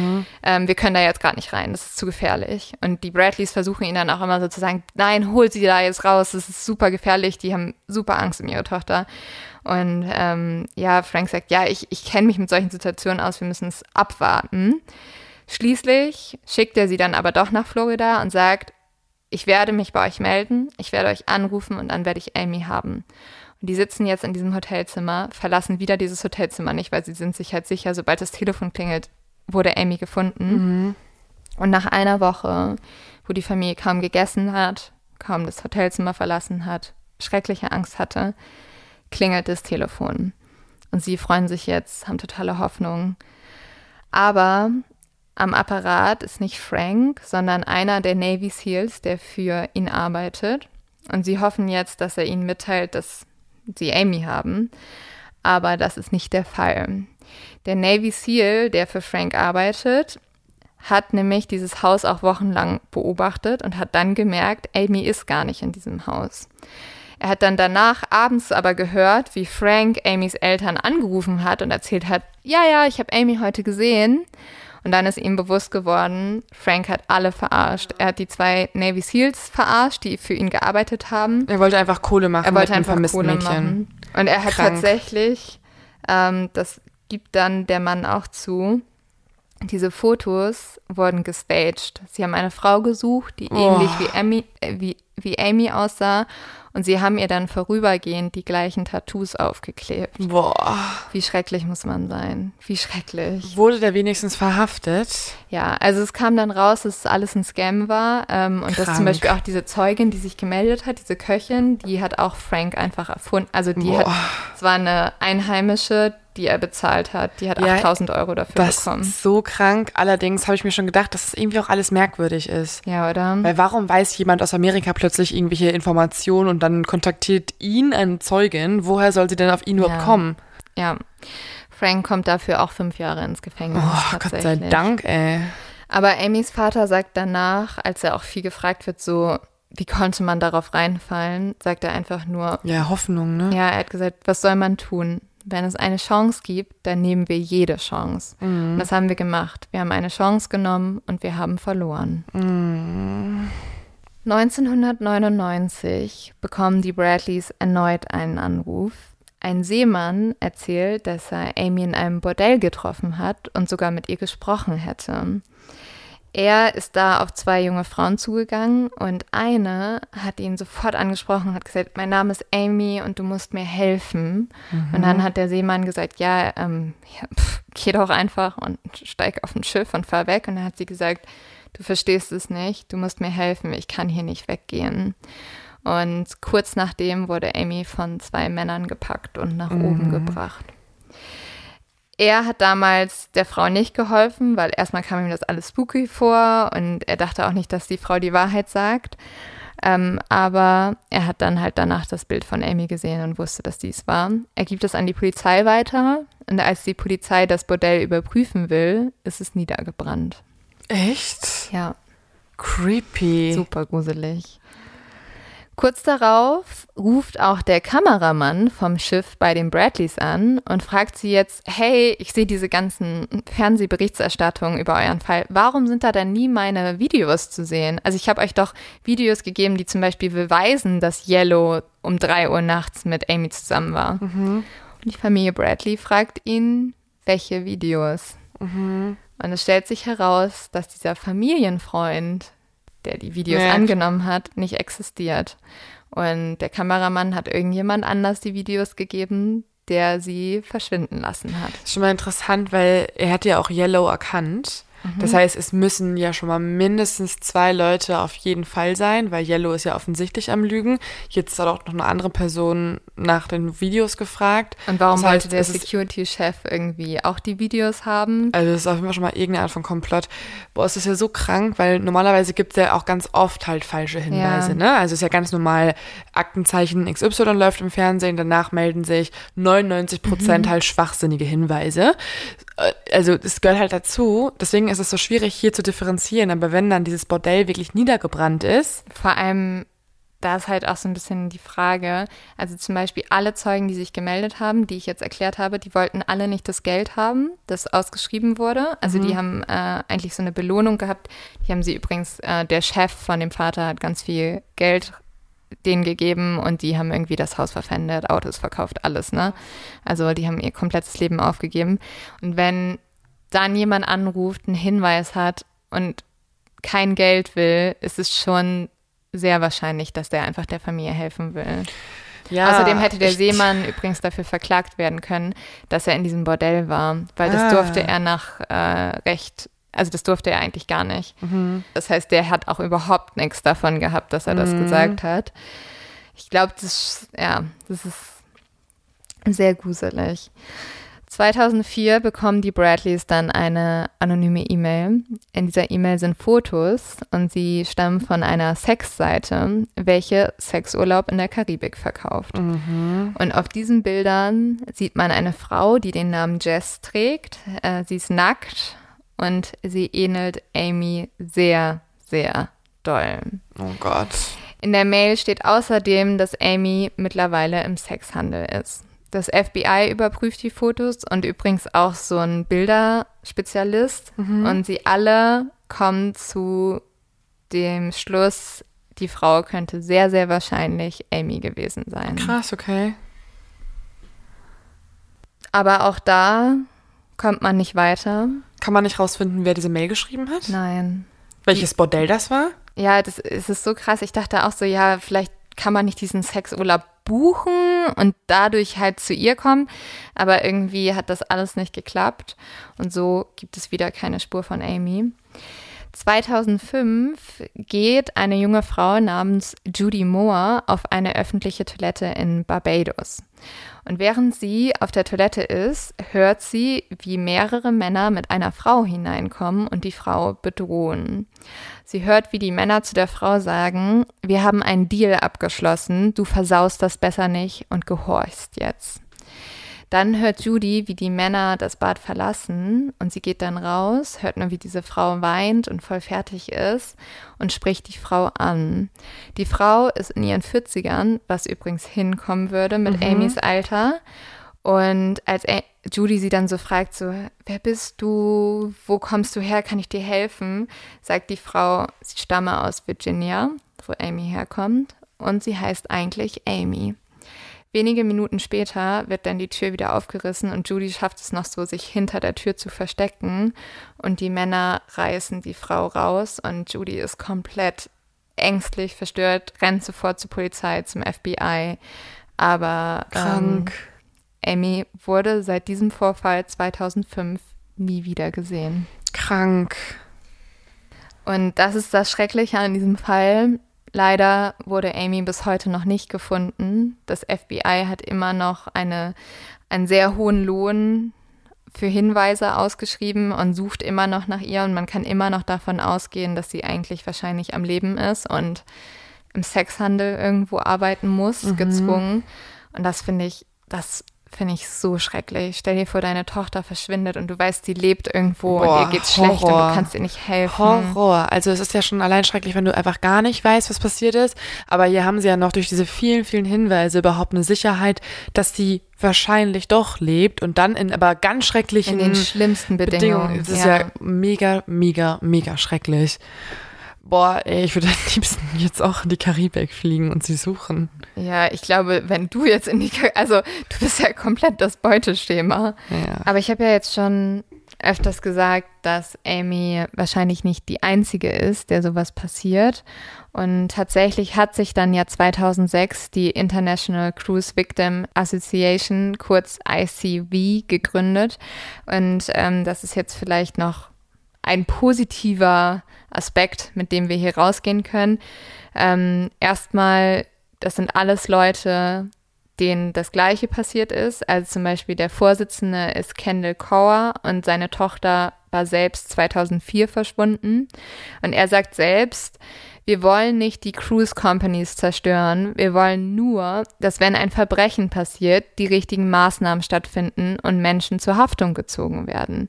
Ähm, wir können da jetzt gerade nicht rein, das ist zu gefährlich. Und die Bradleys versuchen ihn dann auch immer so zu sagen, nein, hol sie da jetzt raus, das ist super gefährlich, die haben super Angst um ihre Tochter. Und ähm, ja, Frank sagt, ja, ich, ich kenne mich mit solchen Situationen aus, wir müssen es abwarten. Schließlich schickt er sie dann aber doch nach Florida und sagt, ich werde mich bei euch melden, ich werde euch anrufen und dann werde ich Amy haben. Und die sitzen jetzt in diesem Hotelzimmer, verlassen wieder dieses Hotelzimmer nicht, weil sie sind sich halt sicher, sobald das Telefon klingelt, wurde Amy gefunden. Und nach einer Woche, wo die Familie kaum gegessen hat, kaum das Hotelzimmer verlassen hat, schreckliche Angst hatte, klingelt das Telefon. Und sie freuen sich jetzt, haben totale Hoffnung. Aber am Apparat ist nicht Frank, sondern einer der Navy SEALs, der für ihn arbeitet. Und sie hoffen jetzt, dass er ihnen mitteilt, dass sie Amy haben. Aber das ist nicht der Fall. Der Navy SEAL, der für Frank arbeitet, hat nämlich dieses Haus auch wochenlang beobachtet und hat dann gemerkt, Amy ist gar nicht in diesem Haus. Er hat dann danach abends aber gehört, wie Frank Amys Eltern angerufen hat und erzählt hat, ja, ja, ich habe Amy heute gesehen. Und dann ist ihm bewusst geworden, Frank hat alle verarscht. Er hat die zwei Navy SEALs verarscht, die für ihn gearbeitet haben. Er wollte einfach Kohle machen Er wollte einfach Kohle Mädchen. machen. Und er hat Krank. tatsächlich, ähm, das gibt dann der Mann auch zu, diese Fotos wurden gestaged. Sie haben eine Frau gesucht, die Oh. ähnlich wie Amy, äh, wie, wie Amy aussah. Und sie haben ihr dann vorübergehend die gleichen Tattoos aufgeklebt. Boah. Wie schrecklich muss man sein? Wie schrecklich. Wurde der wenigstens verhaftet? Ja, also es kam dann raus, dass es alles ein Scam war. Ähm, und dass zum Krank. Beispiel auch diese Zeugin, die sich gemeldet hat, diese Köchin, die hat auch Frank einfach erfunden. Also die Boah. hat, es war eine Einheimische, die er bezahlt hat. Die hat Ja, 8000 Euro dafür Das bekommen. ist so krank. Allerdings habe ich mir schon gedacht, dass es irgendwie auch alles merkwürdig ist. Ja, oder? Weil warum weiß jemand aus Amerika plötzlich irgendwelche Informationen und dann kontaktiert ihn eine Zeugin? Woher soll sie denn auf ihn überhaupt Ja. kommen? Ja. Frank kommt dafür auch fünf Jahre ins Gefängnis. Oh, Gott sei. Dank, ey. Aber Amys Vater sagt danach, als er auch viel gefragt wird, so, wie konnte man darauf reinfallen, sagt er einfach nur, Ja, Hoffnung, ne? ja, er hat gesagt, was soll man tun? Wenn es eine Chance gibt, dann nehmen wir jede Chance. Mhm. Und das haben wir gemacht. Wir haben eine Chance genommen und wir haben verloren. Mhm. 1999 bekommen die Bradleys erneut einen Anruf. Ein Seemann erzählt, dass er Amy in einem Bordell getroffen hat und sogar mit ihr gesprochen hätte. Er ist da auf zwei junge Frauen zugegangen und eine hat ihn sofort angesprochen und hat gesagt, mein Name ist Amy und du musst mir helfen. Und dann hat der Seemann gesagt, ja, ähm, ja pff, geh doch einfach und steig auf ein Schiff und fahr weg. Und dann hat sie gesagt, du verstehst es nicht, du musst mir helfen, ich kann hier nicht weggehen. Und kurz nachdem wurde Amy von zwei Männern gepackt und nach oben gebracht. Er hat damals der Frau nicht geholfen, weil erstmal kam ihm das alles spooky vor und er dachte auch nicht, dass die Frau die Wahrheit sagt. Ähm, aber er hat dann halt danach das Bild von Amy gesehen und wusste, dass dies war. Er gibt es an die Polizei weiter und als die Polizei das Bordell überprüfen will, ist es niedergebrannt. Echt? Ja, Creepy. super gruselig. Kurz darauf ruft auch der Kameramann vom Schiff bei den Bradleys an und fragt sie jetzt, hey, ich sehe diese ganzen Fernsehberichterstattungen über euren Fall. Warum sind da denn nie meine Videos zu sehen? Also ich habe euch doch Videos gegeben, die zum Beispiel beweisen, dass Yellow um drei Uhr nachts mit Amy zusammen war. Und die Familie Bradley fragt ihn, welche Videos? Und es stellt sich heraus, dass dieser Familienfreund, der die Videos Ja. angenommen hat, nicht existiert. Und der Kameramann hat irgendjemand anders die Videos gegeben, der sie verschwinden lassen hat. Ist schon mal interessant, weil er hat ja auch Yellow erkannt. Das heißt, es müssen ja schon mal mindestens zwei Leute auf jeden Fall sein, weil Yellow ist ja offensichtlich am Lügen. Jetzt hat auch noch eine andere Person nach den Videos gefragt. Und warum Das heißt, wollte der es Security-Chef irgendwie auch die Videos haben? Also das ist auf jeden Fall schon mal irgendeine Art von Komplott. Boah, es ist ja so krank, weil normalerweise gibt es ja auch ganz oft halt falsche Hinweise, Ja. ne? Also es ist ja ganz normal, Aktenzeichen XY läuft im Fernsehen, danach melden sich 99 Prozent Mhm. halt schwachsinnige Hinweise. Äh, Also es gehört halt dazu. Deswegen ist es so schwierig hier zu differenzieren. Aber wenn dann dieses Bordell wirklich niedergebrannt ist, Vor allem, da ist halt auch so ein bisschen die Frage, also zum Beispiel alle Zeugen, die sich gemeldet haben, die ich jetzt erklärt habe, die wollten alle nicht das Geld haben, das ausgeschrieben wurde. Also die haben äh, eigentlich so eine Belohnung gehabt. Die haben sie übrigens, äh, der Chef von dem Vater hat ganz viel Geld denen gegeben und die haben irgendwie das Haus verpfändet, Autos verkauft, alles, ne? Also die haben ihr komplettes Leben aufgegeben. Und wenn dann jemand anruft, einen Hinweis hat und kein Geld will, ist es schon sehr wahrscheinlich, dass der einfach der Familie helfen will. ja. Außerdem hätte der ich- Seemann übrigens dafür verklagt werden können, dass er in diesem Bordell war, weil das Ah. durfte er nach äh, Recht, also das durfte er eigentlich gar nicht. Mhm. Das heißt, der hat auch überhaupt nichts davon gehabt, dass er das Mhm. gesagt hat. Ich glaube, das, ja, das ist sehr gruselig. 2004 bekommen die Bradleys dann eine anonyme E-Mail. In dieser E-Mail sind Fotos und sie stammen von einer Sexseite, welche Sexurlaub in der Karibik verkauft. Mhm. Und auf diesen Bildern sieht man eine Frau, die den Namen Jess trägt. Äh, sie ist nackt und sie ähnelt Amy sehr, sehr doll. Oh Gott. In der Mail steht außerdem, dass Amy mittlerweile im Sexhandel ist. Das FBI überprüft die Fotos und übrigens auch so ein Bilderspezialist. Und sie alle kommen zu dem Schluss, die Frau könnte sehr, sehr wahrscheinlich Amy gewesen sein. Krass, okay. Aber auch da kommt man nicht weiter. Kann man nicht rausfinden, wer diese Mail geschrieben hat? Nein. Welches Bordell das war? Ja, das, es ist so krass. Ich dachte auch so, ja, vielleicht kann man nicht diesen Sexurlaub buchen und dadurch halt zu ihr kommen. Aber irgendwie hat das alles nicht geklappt. Und so gibt es wieder keine Spur von Amy. 2005 geht eine junge Frau namens Judy Moore auf eine öffentliche Toilette in Barbados. Und während sie auf der Toilette ist, hört sie, wie mehrere Männer mit einer Frau hineinkommen und die Frau bedrohen. Sie hört, wie die Männer zu der Frau sagen, wir haben einen Deal abgeschlossen, du versaust das besser nicht und gehorchst jetzt. Dann hört Judy, wie die Männer das Bad verlassen und sie geht dann raus, hört nur, wie diese Frau weint und voll fertig ist und spricht die Frau an. Die Frau ist in ihren 40ern, was übrigens hinkommen würde mit mhm. Amys Alter. Und als Judy sie dann so fragt, so, wer bist du? Wo kommst du her? Kann ich dir helfen? Sagt die Frau, sie stamme aus Virginia, wo Amy herkommt. Und sie heißt eigentlich Amy. Wenige Minuten später wird dann die Tür wieder aufgerissen und Judy schafft es noch so, sich hinter der Tür zu verstecken. Und die Männer reißen die Frau raus und Judy ist komplett ängstlich, verstört, rennt sofort zur Polizei, zum FBI. Aber krank. Ähm, Amy wurde seit diesem Vorfall 2005 nie wieder gesehen. Krank. Und das ist das Schreckliche an diesem Fall. Leider wurde Amy bis heute noch nicht gefunden. Das FBI hat immer noch eine, einen sehr hohen Lohn für Hinweise ausgeschrieben und sucht immer noch nach ihr und man kann immer noch davon ausgehen, dass sie eigentlich wahrscheinlich am Leben ist und im Sexhandel irgendwo arbeiten muss, mhm. gezwungen. Und das finde ich, das Finde ich so schrecklich. Stell dir vor, deine Tochter verschwindet und du weißt, sie lebt irgendwo Boah, und ihr geht's schlecht und du kannst ihr nicht helfen. Horror. Also es ist ja schon allein schrecklich, wenn du einfach gar nicht weißt, was passiert ist. Aber hier haben sie ja noch durch diese vielen, vielen Hinweise überhaupt eine Sicherheit, dass sie wahrscheinlich doch lebt und dann in aber ganz schrecklichen in den schlimmsten Bedingungen. Bedingungen. Das ist ja. ja mega, mega, mega schrecklich. Boah, ey, ich würde am liebsten jetzt auch in die Karibik fliegen und sie suchen. Ja, ich glaube, wenn du jetzt in die Karibik, also du bist ja komplett das Beuteschema. Ja. Aber ich habe ja jetzt schon öfters gesagt, dass Amy wahrscheinlich nicht die einzige ist, der sowas passiert. Und tatsächlich hat sich dann ja 2006 die International Cruise Victim Association, kurz ICV, gegründet. Und ähm, das ist jetzt vielleicht noch ein positiver Aspekt, mit dem wir hier rausgehen können. Ähm, erstmal, das sind alles Leute, denen das Gleiche passiert ist. Also zum Beispiel der Vorsitzende ist Kendall Cower und seine Tochter war selbst 2004 verschwunden. Und er sagt selbst, wir wollen nicht die Cruise Companies zerstören. Wir wollen nur, dass wenn ein Verbrechen passiert, die richtigen Maßnahmen stattfinden und Menschen zur Haftung gezogen werden.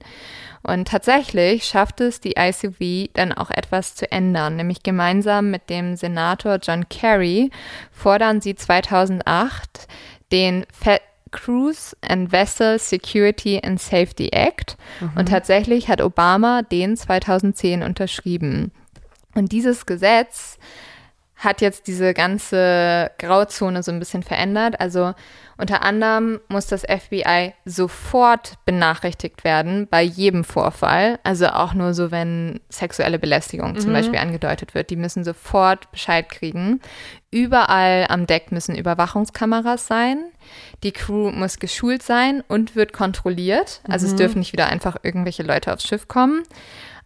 Und tatsächlich schafft es die ICV dann auch etwas zu ändern, nämlich gemeinsam mit dem Senator John Kerry fordern sie 2008 den Fe Cruise and Vessel Security and Safety Act mhm. und tatsächlich hat Obama den 2010 unterschrieben. Und dieses Gesetz hat jetzt diese ganze Grauzone so ein bisschen verändert. Also unter anderem muss das FBI sofort benachrichtigt werden bei jedem Vorfall. Also auch nur so, wenn sexuelle Belästigung mhm. zum Beispiel angedeutet wird. Die müssen sofort Bescheid kriegen. Überall am Deck müssen Überwachungskameras sein. Die Crew muss geschult sein und wird kontrolliert. Also mhm. es dürfen nicht wieder einfach irgendwelche Leute aufs Schiff kommen.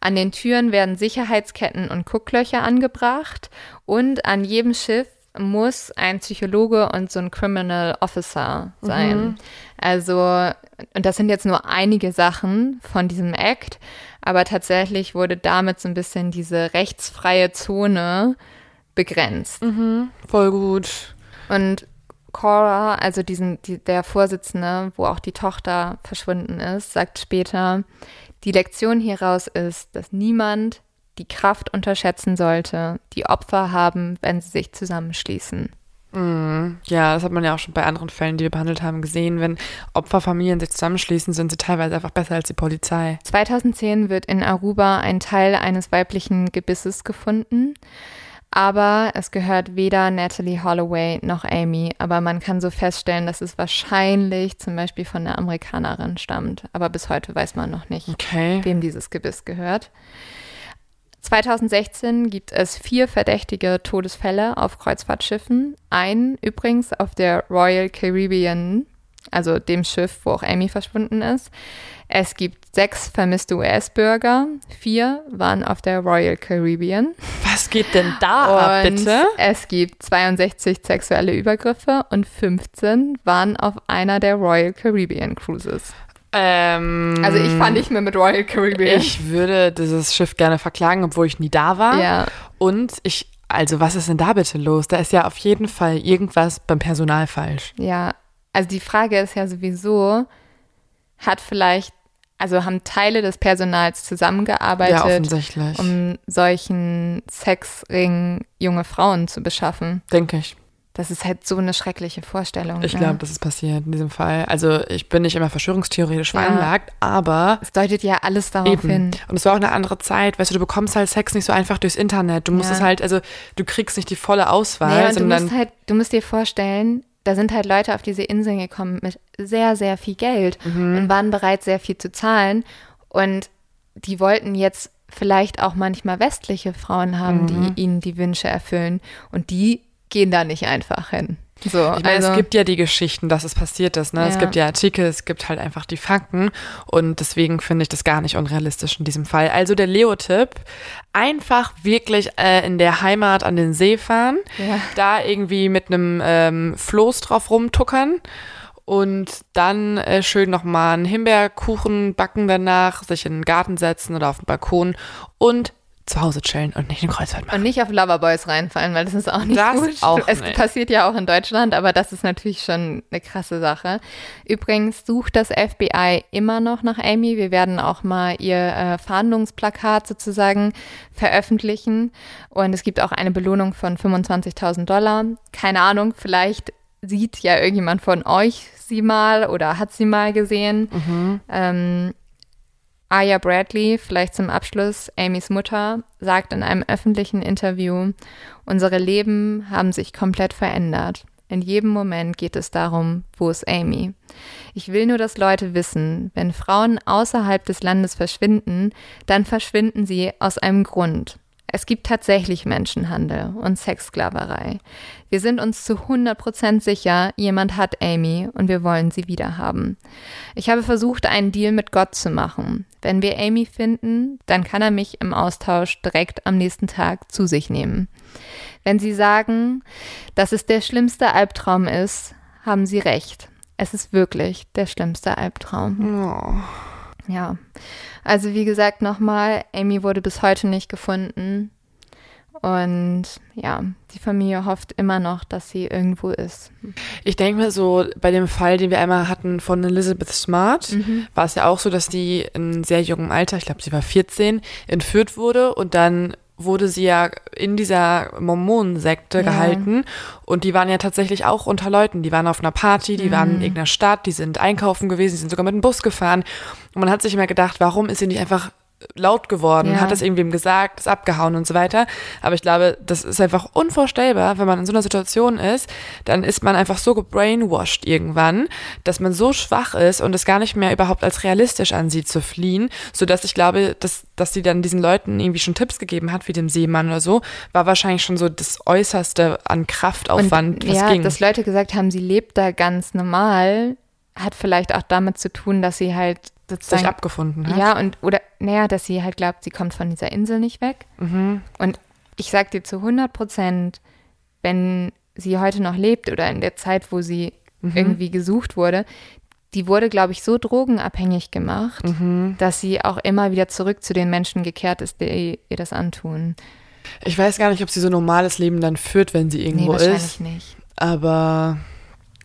An den Türen werden Sicherheitsketten und Gucklöcher angebracht und an jedem Schiff muss ein Psychologe und so ein Criminal Officer sein. Mhm. Also, und das sind jetzt nur einige Sachen von diesem Act, aber tatsächlich wurde damit so ein bisschen diese rechtsfreie Zone begrenzt. Mhm. Voll gut. Und Cora, also diesen, die, der Vorsitzende, wo auch die Tochter verschwunden ist, sagt später, die Lektion hieraus ist, dass niemand die Kraft unterschätzen sollte, die Opfer haben, wenn sie sich zusammenschließen. Mm, ja, das hat man ja auch schon bei anderen Fällen, die wir behandelt haben, gesehen. Wenn Opferfamilien sich zusammenschließen, sind sie teilweise einfach besser als die Polizei. 2010 wird in Aruba ein Teil eines weiblichen Gebisses gefunden. Aber es gehört weder Natalie Holloway noch Amy. Aber man kann so feststellen, dass es wahrscheinlich zum Beispiel von einer Amerikanerin stammt. Aber bis heute weiß man noch nicht, Okay. wem dieses Gebiss gehört. 2016 gibt es vier verdächtige Todesfälle auf Kreuzfahrtschiffen. Einen übrigens auf der Royal Caribbean, also dem Schiff, wo auch Amy verschwunden ist. Es gibt sechs vermisste US-Bürger. Vier waren auf der Royal Caribbean. Was geht denn da ab, Und bitte? es gibt 62 sexuelle Übergriffe und 15 waren auf einer der Royal Caribbean Cruises. Ähm, Also ich fahre nicht mehr mit Royal Caribbean. Ich würde dieses Schiff gerne verklagen, obwohl ich nie da war. ja. Und ich, also was ist denn da bitte los? Da ist ja auf jeden Fall irgendwas beim Personal falsch. Ja, also die Frage ist ja sowieso, hat vielleicht, also haben Teile des Personals ja, zusammengearbeitet, offensichtlich. um solchen Sexring junge Frauen zu beschaffen? Denke ich. Das ist halt so eine schreckliche Vorstellung. Ich ne? glaube, das ist passiert in diesem Fall. Also ich bin nicht immer verschwörungstheoretisch Ja. veranlagt, aber Es deutet ja alles darauf Eben. hin. Und es war auch eine andere Zeit. Weißt du, du bekommst halt Sex nicht so einfach durchs Internet. Du musst Ja. es halt, also du kriegst nicht die volle Auswahl, Naja, und du sondern musst halt, du musst dir vorstellen, da sind halt Leute auf diese Inseln gekommen mit sehr, sehr viel Geld Mhm. und waren bereit, sehr viel zu zahlen. Und die wollten jetzt vielleicht auch manchmal westliche Frauen haben, Mhm. die ihnen die Wünsche erfüllen. Und die gehen da nicht einfach hin. So, Ich meine, also, es gibt ja die Geschichten, dass es passiert ist. Ne? Es Ja. gibt ja Artikel, es gibt halt einfach die Fakten. Und deswegen finde ich das gar nicht unrealistisch in diesem Fall. Also der Leo-Tipp, einfach wirklich äh, in der Heimat an den See fahren, Ja. da irgendwie mit einem ähm, Floß drauf rumtuckern und dann äh, schön nochmal einen Himbeerkuchen backen danach, sich in den Garten setzen oder auf den Balkon und zu Hause chillen und nicht in den Kreuzfahrt machen. Und nicht auf Loverboys reinfallen, weil das ist auch nicht Das gut. auch es nicht. passiert ja auch in Deutschland, aber das ist natürlich schon eine krasse Sache. Übrigens sucht das FBI immer noch nach Amy. Wir werden auch mal ihr äh, Fahndungsplakat sozusagen veröffentlichen. Und es gibt auch eine Belohnung von 25.000 Dollar. Keine Ahnung, vielleicht sieht ja irgendjemand von euch sie mal oder hat sie mal gesehen. Mhm. Ähm, Aya Bradley, vielleicht zum Abschluss, Amys Mutter, sagt in einem öffentlichen Interview, unsere Leben haben sich komplett verändert. In jedem Moment geht es darum, wo ist Amy? Ich will nur, dass Leute wissen, wenn Frauen außerhalb des Landes verschwinden, dann verschwinden sie aus einem Grund. Es gibt tatsächlich Menschenhandel und Sexsklaverei. Wir sind uns zu 100% sicher, jemand hat Amy und wir wollen sie wiederhaben. Ich habe versucht, einen Deal mit Gott zu machen. Wenn wir Amy finden, dann kann er mich im Austausch direkt am nächsten Tag zu sich nehmen. Wenn Sie sagen, dass es der schlimmste Albtraum ist, haben Sie recht. Es ist wirklich der schlimmste Albtraum. Oh. Ja. Also wie gesagt nochmal, Amy wurde bis heute nicht gefunden. Und ja, die Familie hofft immer noch, dass sie irgendwo ist. Ich denke mir so, bei dem Fall, den wir einmal hatten von Elizabeth Smart, Mhm. war es ja auch so, dass die in sehr jungem Alter, ich glaube, sie war 14, entführt wurde und dann wurde sie ja in dieser Mormonensekte Ja. gehalten und die waren ja tatsächlich auch unter Leuten. Die waren auf einer Party, die waren in irgendeiner Stadt, die sind einkaufen gewesen, die sind sogar mit dem Bus gefahren und man hat sich immer gedacht, warum ist sie nicht einfach laut geworden, Ja. hat das irgendwem gesagt, ist abgehauen und so weiter. Aber ich glaube, das ist einfach unvorstellbar, wenn man in so einer Situation ist, dann ist man einfach so gebrainwashed irgendwann, dass man so schwach ist und es gar nicht mehr überhaupt als realistisch ansieht zu fliehen, sodass ich glaube, dass, dass sie dann diesen Leuten irgendwie schon Tipps gegeben hat, wie dem Seemann oder so, war wahrscheinlich schon so das Äußerste an Kraftaufwand, Und, was ja, ging. dass Leute gesagt haben, sie lebt da ganz normal, hat vielleicht auch damit zu tun, dass sie halt sich sozusagen abgefunden hat. Ja, und oder naja, dass sie halt glaubt, sie kommt von dieser Insel nicht weg. Mhm. Und ich sag dir zu 100 Prozent, wenn sie heute noch lebt oder in der Zeit, wo sie Mhm. irgendwie gesucht wurde, die wurde, glaube ich, so drogenabhängig gemacht, Mhm. dass sie auch immer wieder zurück zu den Menschen gekehrt ist, die ihr das antun. Ich weiß gar nicht, ob sie so ein normales Leben dann führt, wenn sie Nee, irgendwo wahrscheinlich ist. nicht. Aber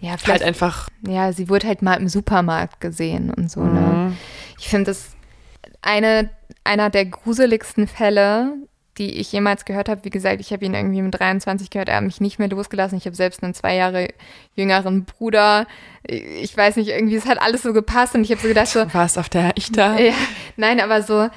Ja, halt vielleicht, einfach. ja, sie wurde halt mal im Supermarkt gesehen und so, ne? Mhm. Ich finde das eine, einer der gruseligsten Fälle, die ich jemals gehört habe. Wie gesagt, ich habe ihn irgendwie mit 23 gehört, er hat mich nicht mehr losgelassen. Ich habe selbst einen zwei Jahre jüngeren Bruder. Ich weiß nicht, irgendwie, es hat alles so gepasst und ich habe so gedacht, so, Du warst auf der Ichter. ja, nein, aber so,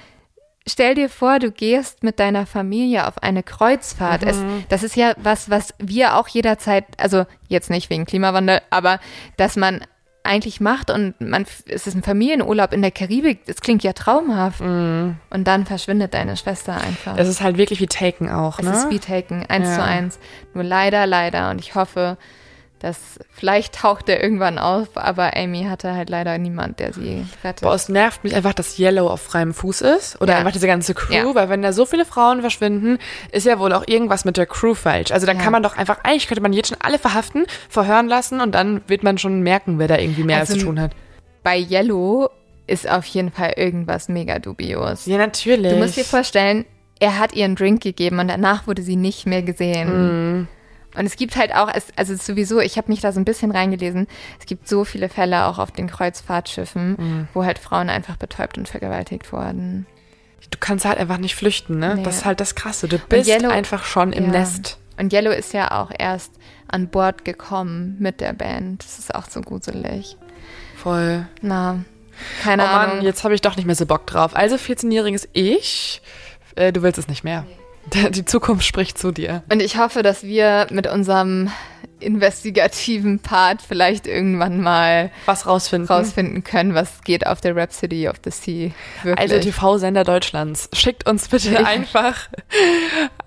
stell dir vor, du gehst mit deiner Familie auf eine Kreuzfahrt. Es, das ist ja was, was wir auch jederzeit, also jetzt nicht wegen Klimawandel, aber dass man eigentlich macht und man, es ist ein Familienurlaub in der Karibik, das klingt ja traumhaft. Und dann verschwindet deine Schwester einfach. Es ist halt wirklich wie Taken auch, Es ne? ist wie Taken, eins Ja. zu eins. Nur leider, leider. Und ich hoffe, dass vielleicht taucht er irgendwann auf, aber Amy hatte halt leider niemand, der sie rettet. Boah, es nervt mich einfach, dass Yellow auf freiem Fuß ist. Oder Ja. einfach diese ganze Crew, Ja. weil wenn da so viele Frauen verschwinden, ist ja wohl auch irgendwas mit der Crew falsch. Also da Ja. kann man doch einfach, eigentlich könnte man jetzt schon alle verhaften, verhören lassen und dann wird man schon merken, wer da irgendwie mehr Also, zu tun hat. Bei Yellow ist auf jeden Fall irgendwas mega dubios. Ja, natürlich. Du musst dir vorstellen, er hat ihr einen Drink gegeben und danach wurde sie nicht mehr gesehen. Mhm. Und es gibt halt auch, also sowieso, ich habe mich da so ein bisschen reingelesen, es gibt so viele Fälle auch auf den Kreuzfahrtschiffen, Mhm. wo halt Frauen einfach betäubt und vergewaltigt wurden. Du kannst halt einfach nicht flüchten, ne? Nee. Das ist halt das Krasse. Du bist Yellow- einfach schon im Ja. Nest. Und Yellow ist ja auch erst an Bord gekommen mit der Band. Das ist auch so gruselig. Voll. Na, keine oh Mann, Ahnung. jetzt habe ich doch nicht mehr so Bock drauf. Also 14-jähriges Ich, äh, du willst es nicht mehr. Die Zukunft spricht zu dir. Und ich hoffe, dass wir mit unserem investigativen Part vielleicht irgendwann mal Was rausfinden. rausfinden können, was geht auf der Rhapsody of the Sea. Wirklich. Also TV-Sender Deutschlands, schickt uns bitte einfach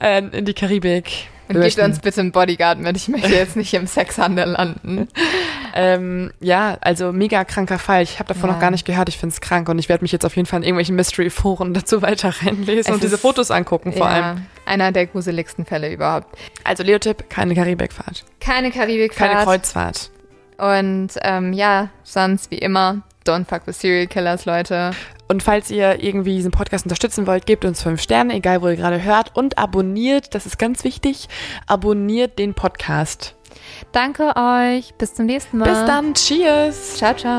äh, in die Karibik. Und gebt uns bitte einen Bodyguard mit. Ich möchte jetzt nicht im Sexhandel landen. Ähm, ja, also mega kranker Fall. Ich habe davon Ja. noch gar nicht gehört. Ich finde es krank und ich werde mich jetzt auf jeden Fall in irgendwelchen Mystery-Foren dazu weiter reinlesen Es und diese Fotos angucken vor ja, allem. einer der gruseligsten Fälle überhaupt. Also Leotipp, keine Karibikfahrt, Keine Karibikfahrt. keine Kreuzfahrt. Und ähm, ja, sonst wie immer, don't fuck with serial killers, Leute. Und falls ihr irgendwie diesen Podcast unterstützen wollt, gebt uns fünf Sterne, egal wo ihr gerade hört und abonniert, das ist ganz wichtig, abonniert den Podcast. Danke euch. Bis zum nächsten Mal. Bis dann, cheers! Ciao, ciao.